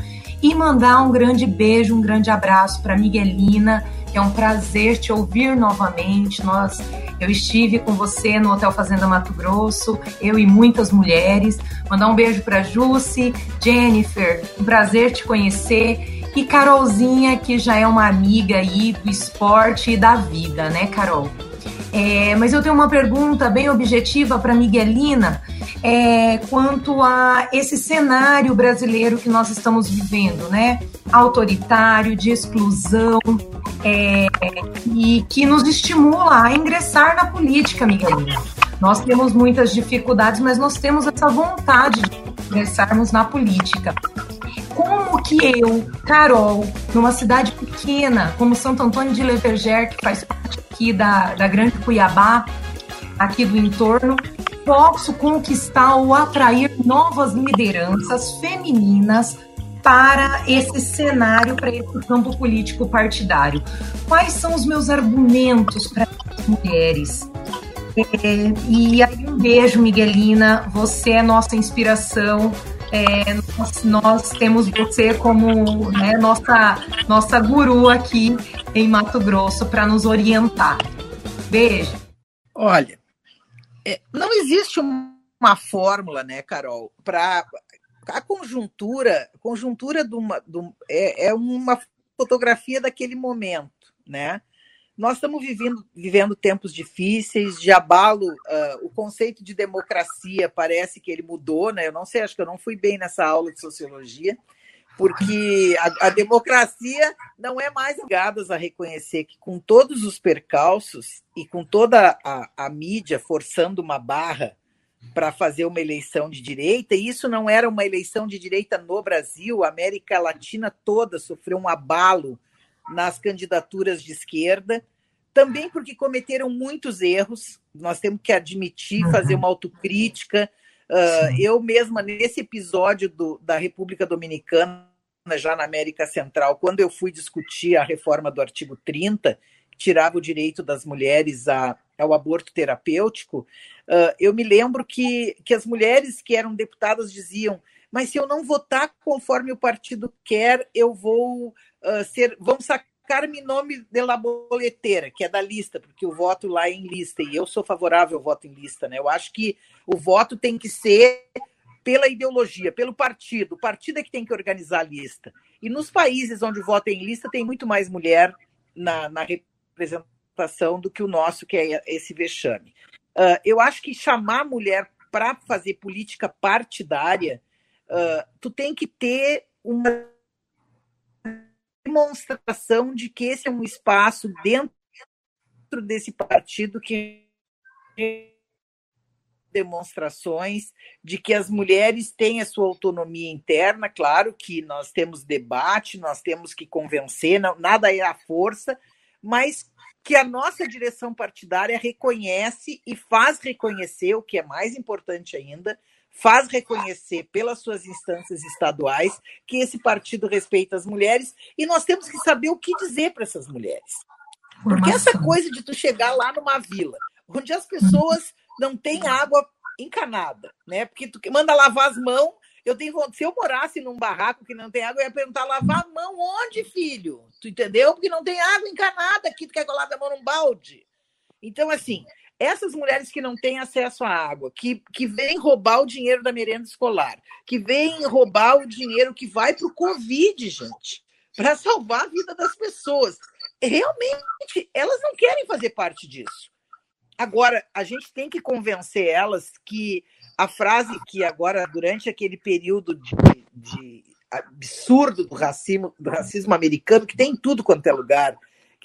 E mandar um grande beijo, um grande abraço para Miguelina, que é um prazer te ouvir novamente. Nós, eu estive com você no Hotel Fazenda Mato Grosso, eu e muitas mulheres. Mandar um beijo para Jussi, Jennifer, um prazer te conhecer e Carolzinha, que já é uma amiga aí do esporte e da vida, né, Carol? É, mas eu tenho uma pergunta bem objetiva para Miguelina é, quanto a esse cenário brasileiro que nós estamos vivendo, né? Autoritário, de exclusão, é, e que nos estimula a ingressar na política, Miguelina. Nós temos muitas dificuldades, mas nós temos essa vontade de ingressarmos na política como que eu, Carol, numa cidade pequena como Santo Antônio de Leverger, que faz parte aqui da, da Grande Cuiabá, aqui do entorno, posso conquistar ou atrair novas lideranças femininas para esse cenário, para esse campo político partidário? Quais são os meus argumentos para as mulheres? É, e aí um beijo, Miguelina, você é nossa inspiração é, nós, nós, temos você como né, nossa, nossa guru aqui em Mato Grosso para nos orientar. Beijo. Olha, é, não existe uma fórmula, né, Carol, para a conjuntura, conjuntura de uma, de é, é uma fotografia daquele momento, né? Nós estamos vivendo, vivendo tempos difíceis, de abalo, uh, o conceito de democracia parece que ele mudou, né? Eu não sei, acho que eu não fui bem nessa aula de sociologia, porque a, a democracia não é mais obrigadas a reconhecer que com todos os percalços e com toda a, a mídia forçando uma barra para fazer uma eleição de direita, e isso não era uma eleição de direita no Brasil, a América Latina toda sofreu um abalo nas candidaturas de esquerda, também porque cometeram muitos erros, nós temos que admitir, uhum. fazer uma autocrítica. Uh, eu mesma, nesse episódio do, da República Dominicana, já na América Central, quando eu fui discutir a reforma do artigo 30, que tirava o direito das mulheres a, ao aborto terapêutico, uh, eu me lembro que, que as mulheres que eram deputadas diziam mas se eu não votar conforme o partido quer, eu vou uh, ser. Vão sacar meu nome de la boleteira, que é da lista, porque o voto lá é em lista, e eu sou favorável ao voto em lista, né? Eu acho que o voto tem que ser pela ideologia, pelo partido. O partido é que tem que organizar a lista. E nos países onde o voto é em lista, tem muito mais mulher na, na representação do que o nosso, que é esse vexame. Uh, eu acho que chamar a mulher para fazer política partidária uh, tu tem que ter uma demonstração de que esse é um espaço dentro desse partido que demonstrações de que as mulheres têm a sua autonomia interna, claro que nós temos debate, nós temos que convencer, não, nada é a força, mas que a nossa direção partidária reconhece e faz reconhecer, o que é mais importante ainda, faz reconhecer pelas suas instâncias estaduais que esse partido respeita as mulheres e nós temos que saber o que dizer para essas mulheres. Porque essa coisa de tu chegar lá numa vila, onde as pessoas não têm água encanada, né? Porque tu manda lavar as mãos, eu tenho se eu morasse num barraco que não tem água, eu ia perguntar lavar a mão onde, filho? Tu entendeu? Porque não tem água encanada aqui, tu quer que eu lave a mão num balde. Então, assim, essas mulheres que não têm acesso à água, que, que vêm roubar o dinheiro da merenda escolar, que vêm roubar o dinheiro que vai para o Covid, gente, para salvar a vida das pessoas. Realmente, elas não querem fazer parte disso. Agora, a gente tem que convencer elas que a frase que agora, durante aquele período de, de absurdo do racismo, do racismo americano, que tem em tudo quanto é lugar,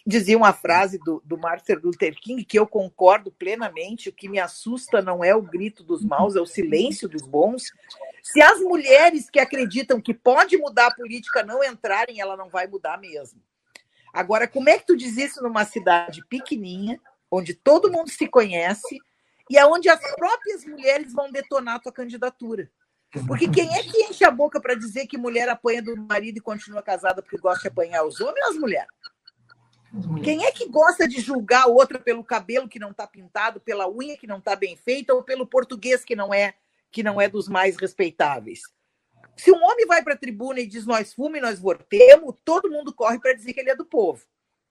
dizia uma frase do, do Martin Luther King que eu concordo plenamente. O que me assusta não é o grito dos maus, é o silêncio dos bons. Se as mulheres que acreditam que pode mudar a política não entrarem, ela não vai mudar mesmo. Agora, como é que tu diz isso numa cidade pequenininha, onde todo mundo se conhece e aonde as próprias mulheres vão detonar a tua candidatura? Porque quem é que enche a boca para dizer que mulher apanha do marido e continua casada porque gosta de apanhar os homens ou as mulheres? Quem é que gosta de julgar outra pelo cabelo que não está pintado, pela unha que não está bem feita ou pelo português que não é que não é dos mais respeitáveis? Se um homem vai para a tribuna e diz nós fume, nós vortemos, todo mundo corre para dizer que ele é do povo.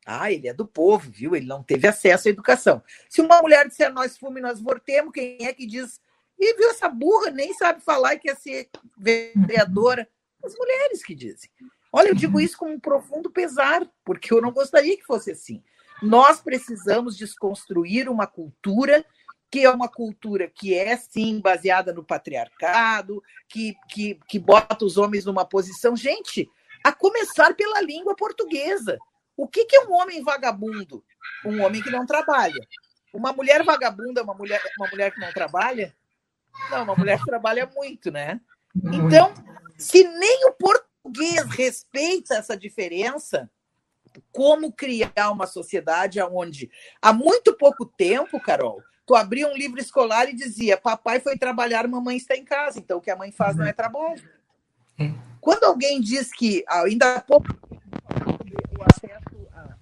Ah, ele é do povo, viu? Ele não teve acesso à educação. Se uma mulher disser nós fume, nós vortemos, quem é que diz? E viu essa burra, nem sabe falar e quer ser vereadora? As mulheres que dizem. Olha, eu digo isso com um profundo pesar, porque eu não gostaria que fosse assim. Nós precisamos desconstruir uma cultura que é uma cultura que é, sim, baseada no patriarcado, que, que, que bota os homens numa posição. Gente, a começar pela língua portuguesa. O que, que é um homem vagabundo? Um homem que não trabalha. Uma mulher vagabunda é uma mulher, uma mulher que não trabalha? Não, uma mulher que trabalha muito, né? Então, se nem o português português respeita essa diferença, como criar uma sociedade onde há muito pouco tempo, Carol, tu abria um livro escolar e dizia: papai foi trabalhar, mamãe está em casa, então o que a mãe faz não é trabalho. É. Quando alguém diz que ainda há pouco o acesso a,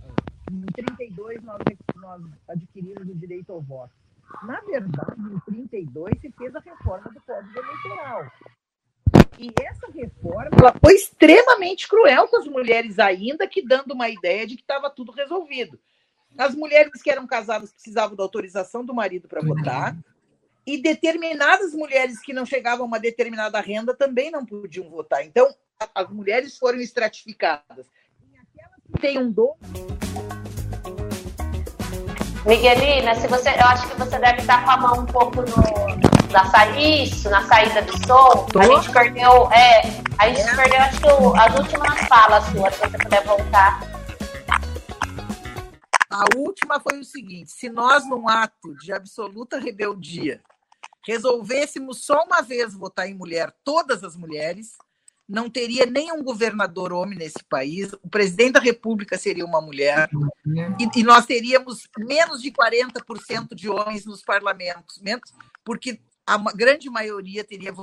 em 32 nós, nós adquirimos o direito ao voto. Na verdade, em 32 se fez a reforma do Código Eleitoral. E essa reforma ela foi extremamente cruel com as mulheres, ainda que dando uma ideia de que estava tudo resolvido. As mulheres que eram casadas precisavam da autorização do marido para votar, e determinadas mulheres que não chegavam a uma determinada renda também não podiam votar. Então, as mulheres foram estratificadas. Tem um dom. Miguelina, se você, eu acho que você deve estar com a mão um pouco no, na saída, isso, na saída do som, Tô? a gente perdeu, é, a gente é. perdeu acho que o, as últimas falas suas, se você puder voltar. A última foi o seguinte: se nós, num ato de absoluta rebeldia, resolvêssemos só uma vez votar em mulher, todas as mulheres, não teria nenhum governador homem nesse país, o presidente da República seria uma mulher, e, e nós teríamos menos de 40% de homens nos parlamentos, menos, porque a grande maioria teria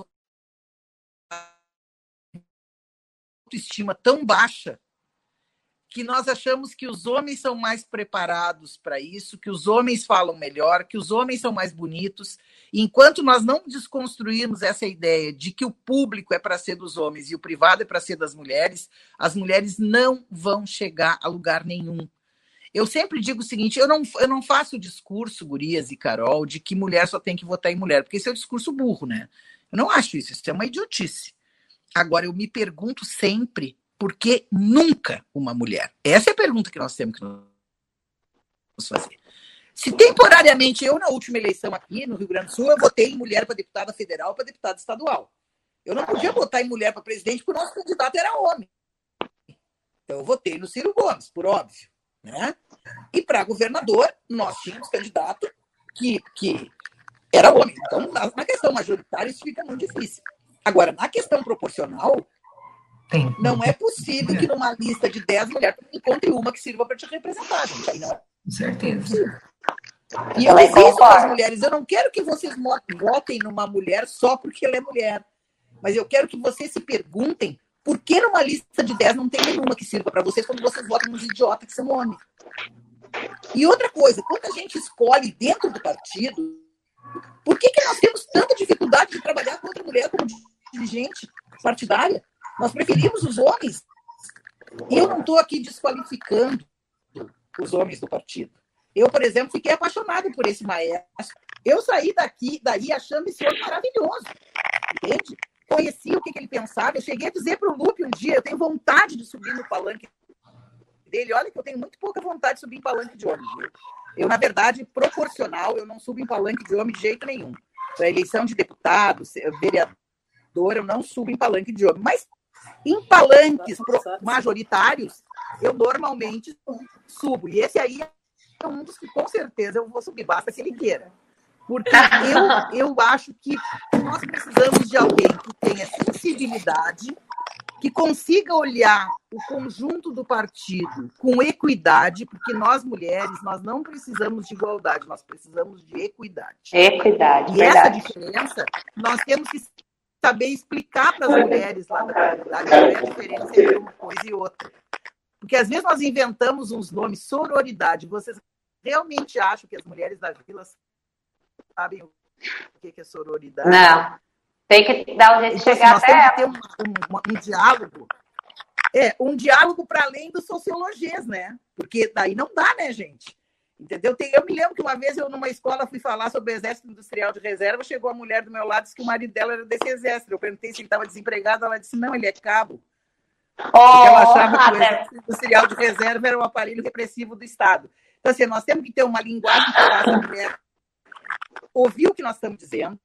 autoestima tão baixa que nós achamos que os homens são mais preparados para isso, que os homens falam melhor, que os homens são mais bonitos. Enquanto nós não desconstruirmos essa ideia de que o público é para ser dos homens e o privado é para ser das mulheres, as mulheres não vão chegar a lugar nenhum. Eu sempre digo o seguinte: eu não, eu não faço o discurso, Gurias e Carol, de que mulher só tem que votar em mulher, porque esse é o discurso burro, né? Eu não acho isso, isso é uma idiotice. Agora, eu me pergunto sempre por que nunca uma mulher? Essa é a pergunta que nós temos que nos fazer. Se temporariamente eu, na última eleição aqui no Rio Grande do Sul, eu votei em mulher para deputada federal para deputada estadual. Eu não podia votar em mulher para presidente porque o nosso candidato era homem. Então eu votei no Ciro Gomes, por óbvio. Né? E para governador, nós tínhamos candidato que, que era homem. Então, na questão majoritária, isso fica muito difícil. Agora, na questão proporcional, tem. Não é possível que numa lista de 10 mulheres encontre uma que sirva para te representar, gente. Aí não é Com certeza. E eu existo para as mulheres. Eu não quero que vocês votem numa mulher só porque ela é mulher. Mas eu quero que vocês se perguntem por que numa lista de 10 não tem nenhuma que sirva para vocês quando vocês votam nos idiotas que são homens. E outra coisa, quando a gente escolhe dentro do partido, por que, que nós temos tanta dificuldade de trabalhar contra a mulher como dirigente partidária? Nós preferimos os homens. E eu não estou aqui desqualificando os homens do partido. Eu, por exemplo, fiquei apaixonado por esse maestro. Eu saí daqui, daí achando esse homem maravilhoso. Entende? Conheci o que, que ele pensava. Eu cheguei a dizer para o Lupe um dia: eu tenho vontade de subir no palanque dele. Olha que eu tenho muito pouca vontade de subir em palanque de homem. Eu, na verdade, proporcional, eu não subo em palanque de homem de jeito nenhum. Para eleição de deputado, vereador, eu não subo em palanque de homem. Mas em palanques majoritários, eu normalmente subo. E esse aí é um dos que com certeza eu vou subir, basta que ele queira. Porque eu, eu acho que nós precisamos de alguém que tenha sensibilidade, que consiga olhar o conjunto do partido com equidade, porque nós mulheres, nós não precisamos de igualdade, nós precisamos de equidade. Equidade. E verdade. essa diferença nós temos que saber explicar para as mulheres lá da comunidade qual é a diferença entre uma coisa e outra. Porque às vezes nós inventamos uns nomes, sororidade. Vocês realmente acham que as mulheres das vilas sabem o que é sororidade? Não. Tem que dar um jeito então, de chegar assim, nós até temos que ter um, um, um diálogo. É, um diálogo para além do sociologias, né? Porque daí não dá, né, gente? Entendeu? Eu me lembro que uma vez eu, numa escola, fui falar sobre o Exército Industrial de Reserva, chegou a mulher do meu lado e disse que o marido dela era desse exército. Eu perguntei se ele estava desempregado, ela disse, não, ele é cabo. Oh, Porque ela achava que o Exército Industrial de Reserva era um aparelho repressivo do Estado. Então, assim, nós temos que ter uma linguagem que faça a mulher ouvir o que nós estamos dizendo.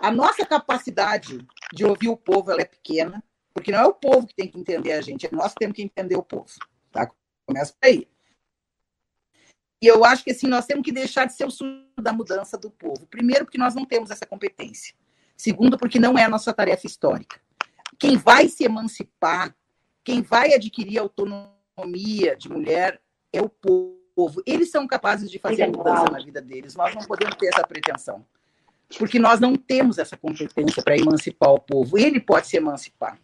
A nossa capacidade de ouvir o povo ela é pequena, porque não é o povo que tem que entender a gente, é nós que temos que entender o povo. Tá? Começa por aí. E eu acho que assim, nós temos que deixar de ser o surdo da mudança do povo. Primeiro, porque nós não temos essa competência. Segundo, porque não é a nossa tarefa histórica. Quem vai se emancipar, quem vai adquirir autonomia de mulher é o povo. Eles são capazes de fazer a mudança na vida deles. Nós não podemos ter essa pretensão. Porque nós não temos essa competência para emancipar o povo. Ele pode se emancipar.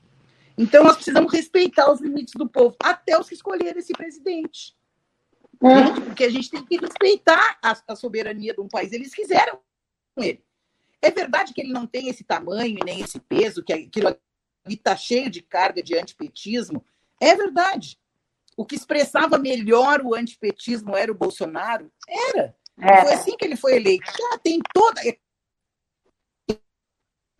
Então, nós precisamos respeitar os limites do povo, até os que escolheram esse presidente. É. Porque a gente tem que respeitar a, a, soberania de um país. Eles quiseram com ele. É verdade que ele não tem esse tamanho e nem esse peso, que aquilo ali está cheio de carga de antipetismo. É verdade. O que expressava melhor o antipetismo era o Bolsonaro? Era. É. Foi assim que ele foi eleito. Já tem toda.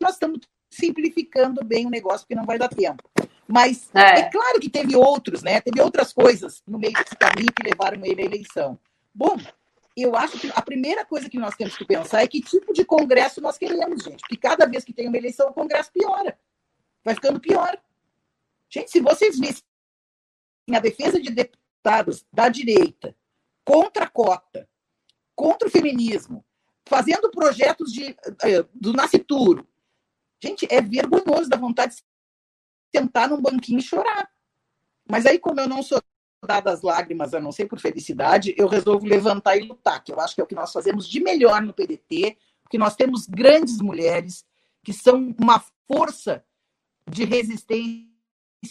Nós estamos simplificando bem o negócio, porque não vai dar tempo. Mas é. é. claro que teve outros, né? Teve outras coisas no meio desse caminho que levaram ele à eleição. Bom, eu acho que a primeira coisa que nós temos que pensar é que tipo de congresso nós queremos, gente. Porque cada vez que tem uma eleição, o congresso piora. Vai ficando pior. Gente, se vocês vissem a defesa de deputados da direita contra a cota, contra o feminismo, fazendo projetos de, eh, do nascituro, Gente, é vergonhoso, dá vontade de sentar num banquinho e chorar. Mas aí, como eu não sou dada as lágrimas, a não ser por felicidade, eu resolvo levantar e lutar, que eu acho que é o que nós fazemos de melhor no PDT, porque nós temos grandes mulheres que são uma força de resistência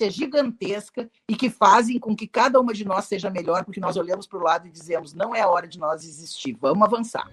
gigantesca e que fazem com que cada uma de nós seja melhor, porque nós olhamos para o lado e dizemos: não é a hora de nós existir, vamos avançar.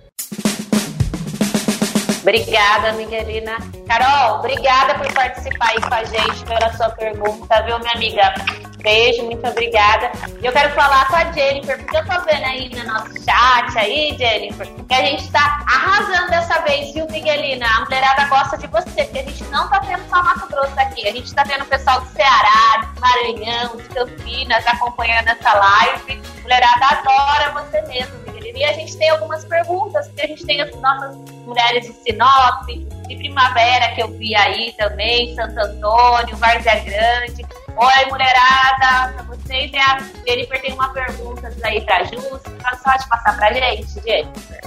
Obrigada, Miguelina. Carol, obrigada por participar aí com a gente, pela sua pergunta, viu, minha amiga? Beijo, muito obrigada. E eu quero falar com a Jennifer, porque eu tô vendo aí no nosso chat aí, Jennifer, que a gente tá arrasando dessa vez, viu, Miguelina? A mulherada gosta de você, porque a gente não tá tendo só Mato Grosso aqui. A gente tá tendo o pessoal do Ceará, de Maranhão, de Campinas acompanhando essa live. A mulherada adora você mesmo, Miguelina. E a gente tem algumas perguntas, porque a gente tem as nossas mulheres de Sinop, de Primavera, que eu vi aí também, Santo Antônio, Várzea Grande. Oi, mulherada, pra vocês. E a Jennifer tem uma pergunta aí pra Ju. Você só de passar pra gente, Jennifer?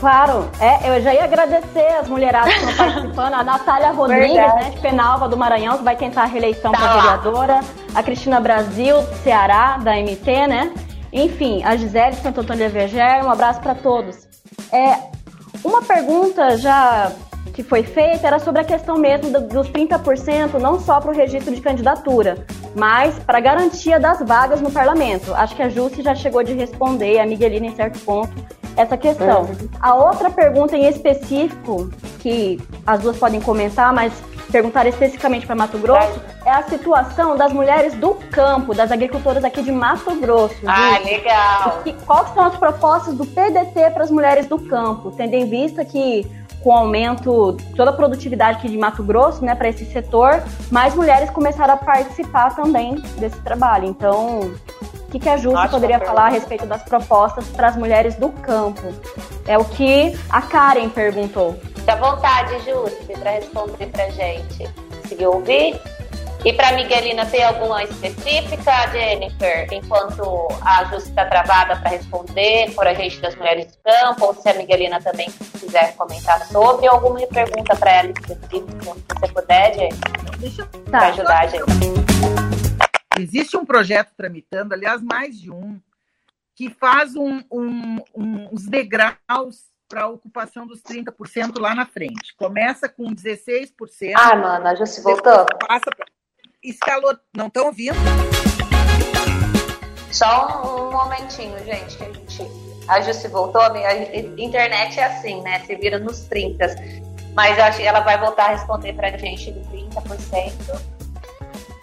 Claro, é, eu já ia agradecer as mulheradas que estão participando. A Natália Rodrigues, né, de Penalva do Maranhão, que vai tentar a reeleição Tá para vereadora. A Cristina Brasil, do Ceará, da MT, né? Enfim, a Gisele de Santo Antônio de Verger, um abraço para todos. É, uma pergunta já que foi feita era sobre a questão mesmo do- dos 30%, não só para o registro de candidatura, mas para a garantia das vagas no parlamento. Acho que a Jússi já chegou de responder, a Miguelina em certo ponto, essa questão. A outra pergunta em específico, que as duas podem comentar, mas perguntar especificamente para Mato Grosso, é a situação das mulheres do campo, das agricultoras aqui de Mato Grosso. Ah, legal. E quais são as propostas do PDT para as mulheres do campo, tendo em vista que com o aumento toda a produtividade aqui de Mato Grosso, né, para esse setor, mais mulheres começaram a participar também desse trabalho. Então, o que, que a Ótima poderia falar a respeito das propostas para as mulheres do campo? É o que a Karen perguntou. Fique à vontade, Jússi, para responder pra gente. Conseguiu ouvir? E para Miguelina, tem alguma específica, Jennifer? Enquanto a Jússi está travada para responder por a gente das mulheres do campo, ou se a Miguelina também quiser comentar sobre, alguma pergunta para ela específica, se você puder, Jennifer, Deixa eu para Tá. ajudar a gente. Existe um projeto tramitando, aliás, mais de um, que faz um, um, um, uns degraus para a ocupação dos 30% lá na frente. Começa com 16%. Ah, mano, a Jússi voltou? Passa pra... Escalou. Não estão ouvindo? Só um, um momentinho, gente, que a gente. A Jussi voltou, a internet é assim, né? Se vira nos 30. Mas eu acho que ela vai voltar a responder pra gente do 30%.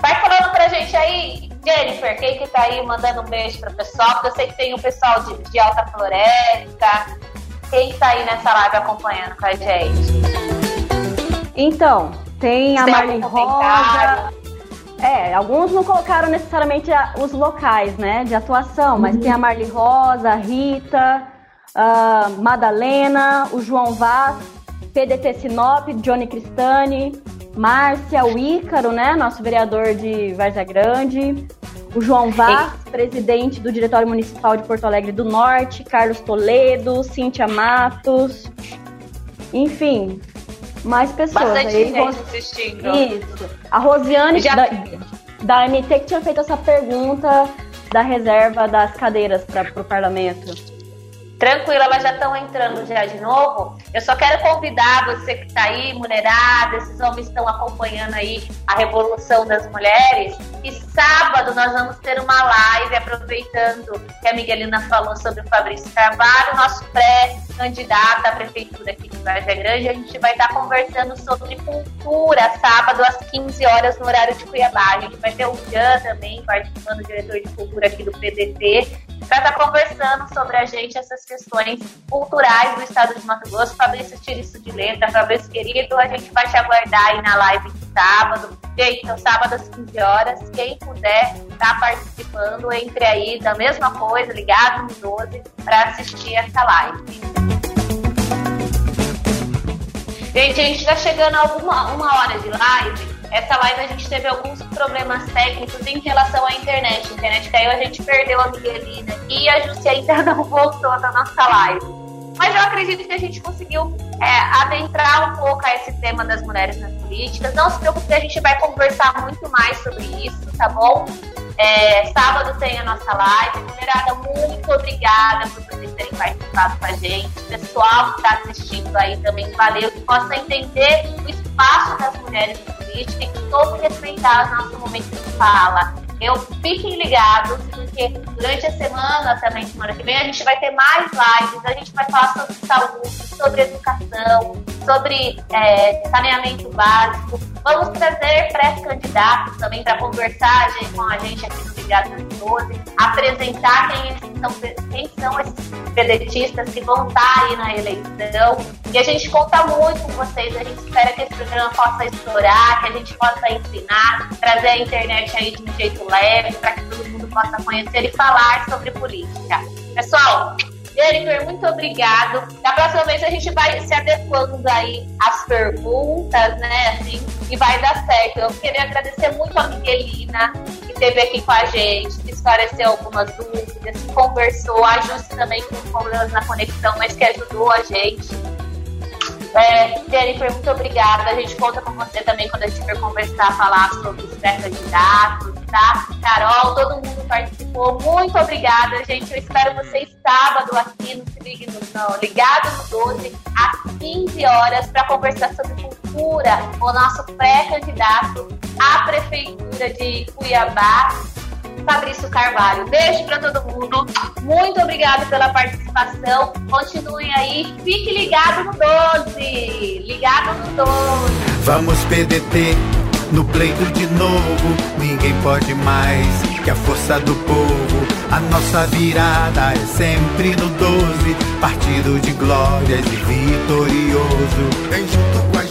Vai falando pra gente aí, Jennifer, quem que tá aí mandando um beijo pro pessoal, porque eu sei que tem o pessoal de, de Alta Floresta. Quem que tá aí nessa live acompanhando com a gente? Então, tem a Marlene? Rosa. É, alguns não colocaram necessariamente a- os locais, né, de atuação, mas tem a Marli Rosa, a Rita, a Madalena, o João Vaz, PDT Sinop, Johnny Cristani, Márcia, o Ícaro, né, nosso vereador de Várzea Grande, o João Vaz, presidente do Diretório Municipal de Porto Alegre do Norte, Carlos Toledo, Cíntia Matos, enfim, mais pessoas. Bastante aí, gente assistindo. Isso. A Rosiane Já- da, da MT que tinha feito essa pergunta da reserva das cadeiras para o parlamento. Tranquilo, elas já estão entrando já de novo. Eu só quero convidar você que está aí, mulherada, esses homens estão acompanhando aí a Revolução das Mulheres. E sábado nós vamos ter uma live aproveitando que a Miguelina falou sobre o Fabrício Carvalho, nosso pré-candidato à prefeitura aqui de Vargem Grande. A gente vai estar conversando sobre cultura sábado às 15 horas no horário de Cuiabá. A gente vai ter o Jean também participando, diretor de cultura aqui do PDT para estar conversando sobre a gente essas questões culturais do estado de Mato Grosso. Fabrício, tira isso de letra. Fabrício, querido, a gente vai te aguardar aí na live de sábado. Gente, então, sábado às 15 horas. Quem puder estar participando, entre aí da mesma coisa, ligado no 12, para assistir essa live. Gente, a gente está chegando a alguma, uma hora de live. Essa live a gente teve alguns problemas técnicos em relação à internet. A internet caiu, a gente perdeu a Miguelina e a Jussi ainda não voltou da nossa live. Mas eu acredito que a gente conseguiu é, adentrar um pouco a esse tema das mulheres nas políticas. Não se preocupe, a gente vai conversar muito mais sobre isso, tá bom? É, sábado tem a nossa live. Mulherada, muito obrigada por vocês terem participado com a gente. Pessoal que está assistindo aí também, valeu. Que possa entender o espaço das mulheres na política e que todos respeitar o nosso momento de fala. Eu fiquem ligados, porque durante a semana, também semana que vem, a gente vai ter mais lives, a gente vai falar sobre saúde, sobre educação, sobre é, saneamento básico. Vamos trazer pré-candidatos também para conversar gente, com a gente aqui no Ligado 12, apresentar quem são, quem são esses pedetistas que vão estar aí na eleição. E a gente conta muito com vocês, a gente espera que esse programa possa estourar, que a gente possa ensinar, trazer a internet aí de um jeito leve, para que todo mundo possa conhecer e falar sobre política. Pessoal, Jennifer, muito obrigado. Da próxima vez a gente vai se adequando aí às perguntas, né? Assim, e vai dar certo. Eu queria agradecer muito a Miguelina, que esteve aqui com a gente, que esclareceu algumas dúvidas, que conversou, a Justi também com problemas na conexão, mas que ajudou a gente. É, Jennifer, muito obrigada. A gente conta com você também quando a gente for conversar, falar sobre os pré-candidatos, tá? Carol, todo mundo participou. Muito obrigada, gente. Eu espero vocês sábado aqui no, no Ligado no 12, às 15 horas, para conversar sobre cultura, o nosso pré-candidato à Prefeitura de Cuiabá, Fabrício Carvalho. Beijo para todo mundo. Muito obrigada pela participação. Continuem aí. Fique ligado no 12. Ligado no 12. Vamos PDT no pleito de novo. Ninguém pode mais que a força do povo. A nossa virada é sempre no 12. Partido de glórias e vitorioso. Vem junto com a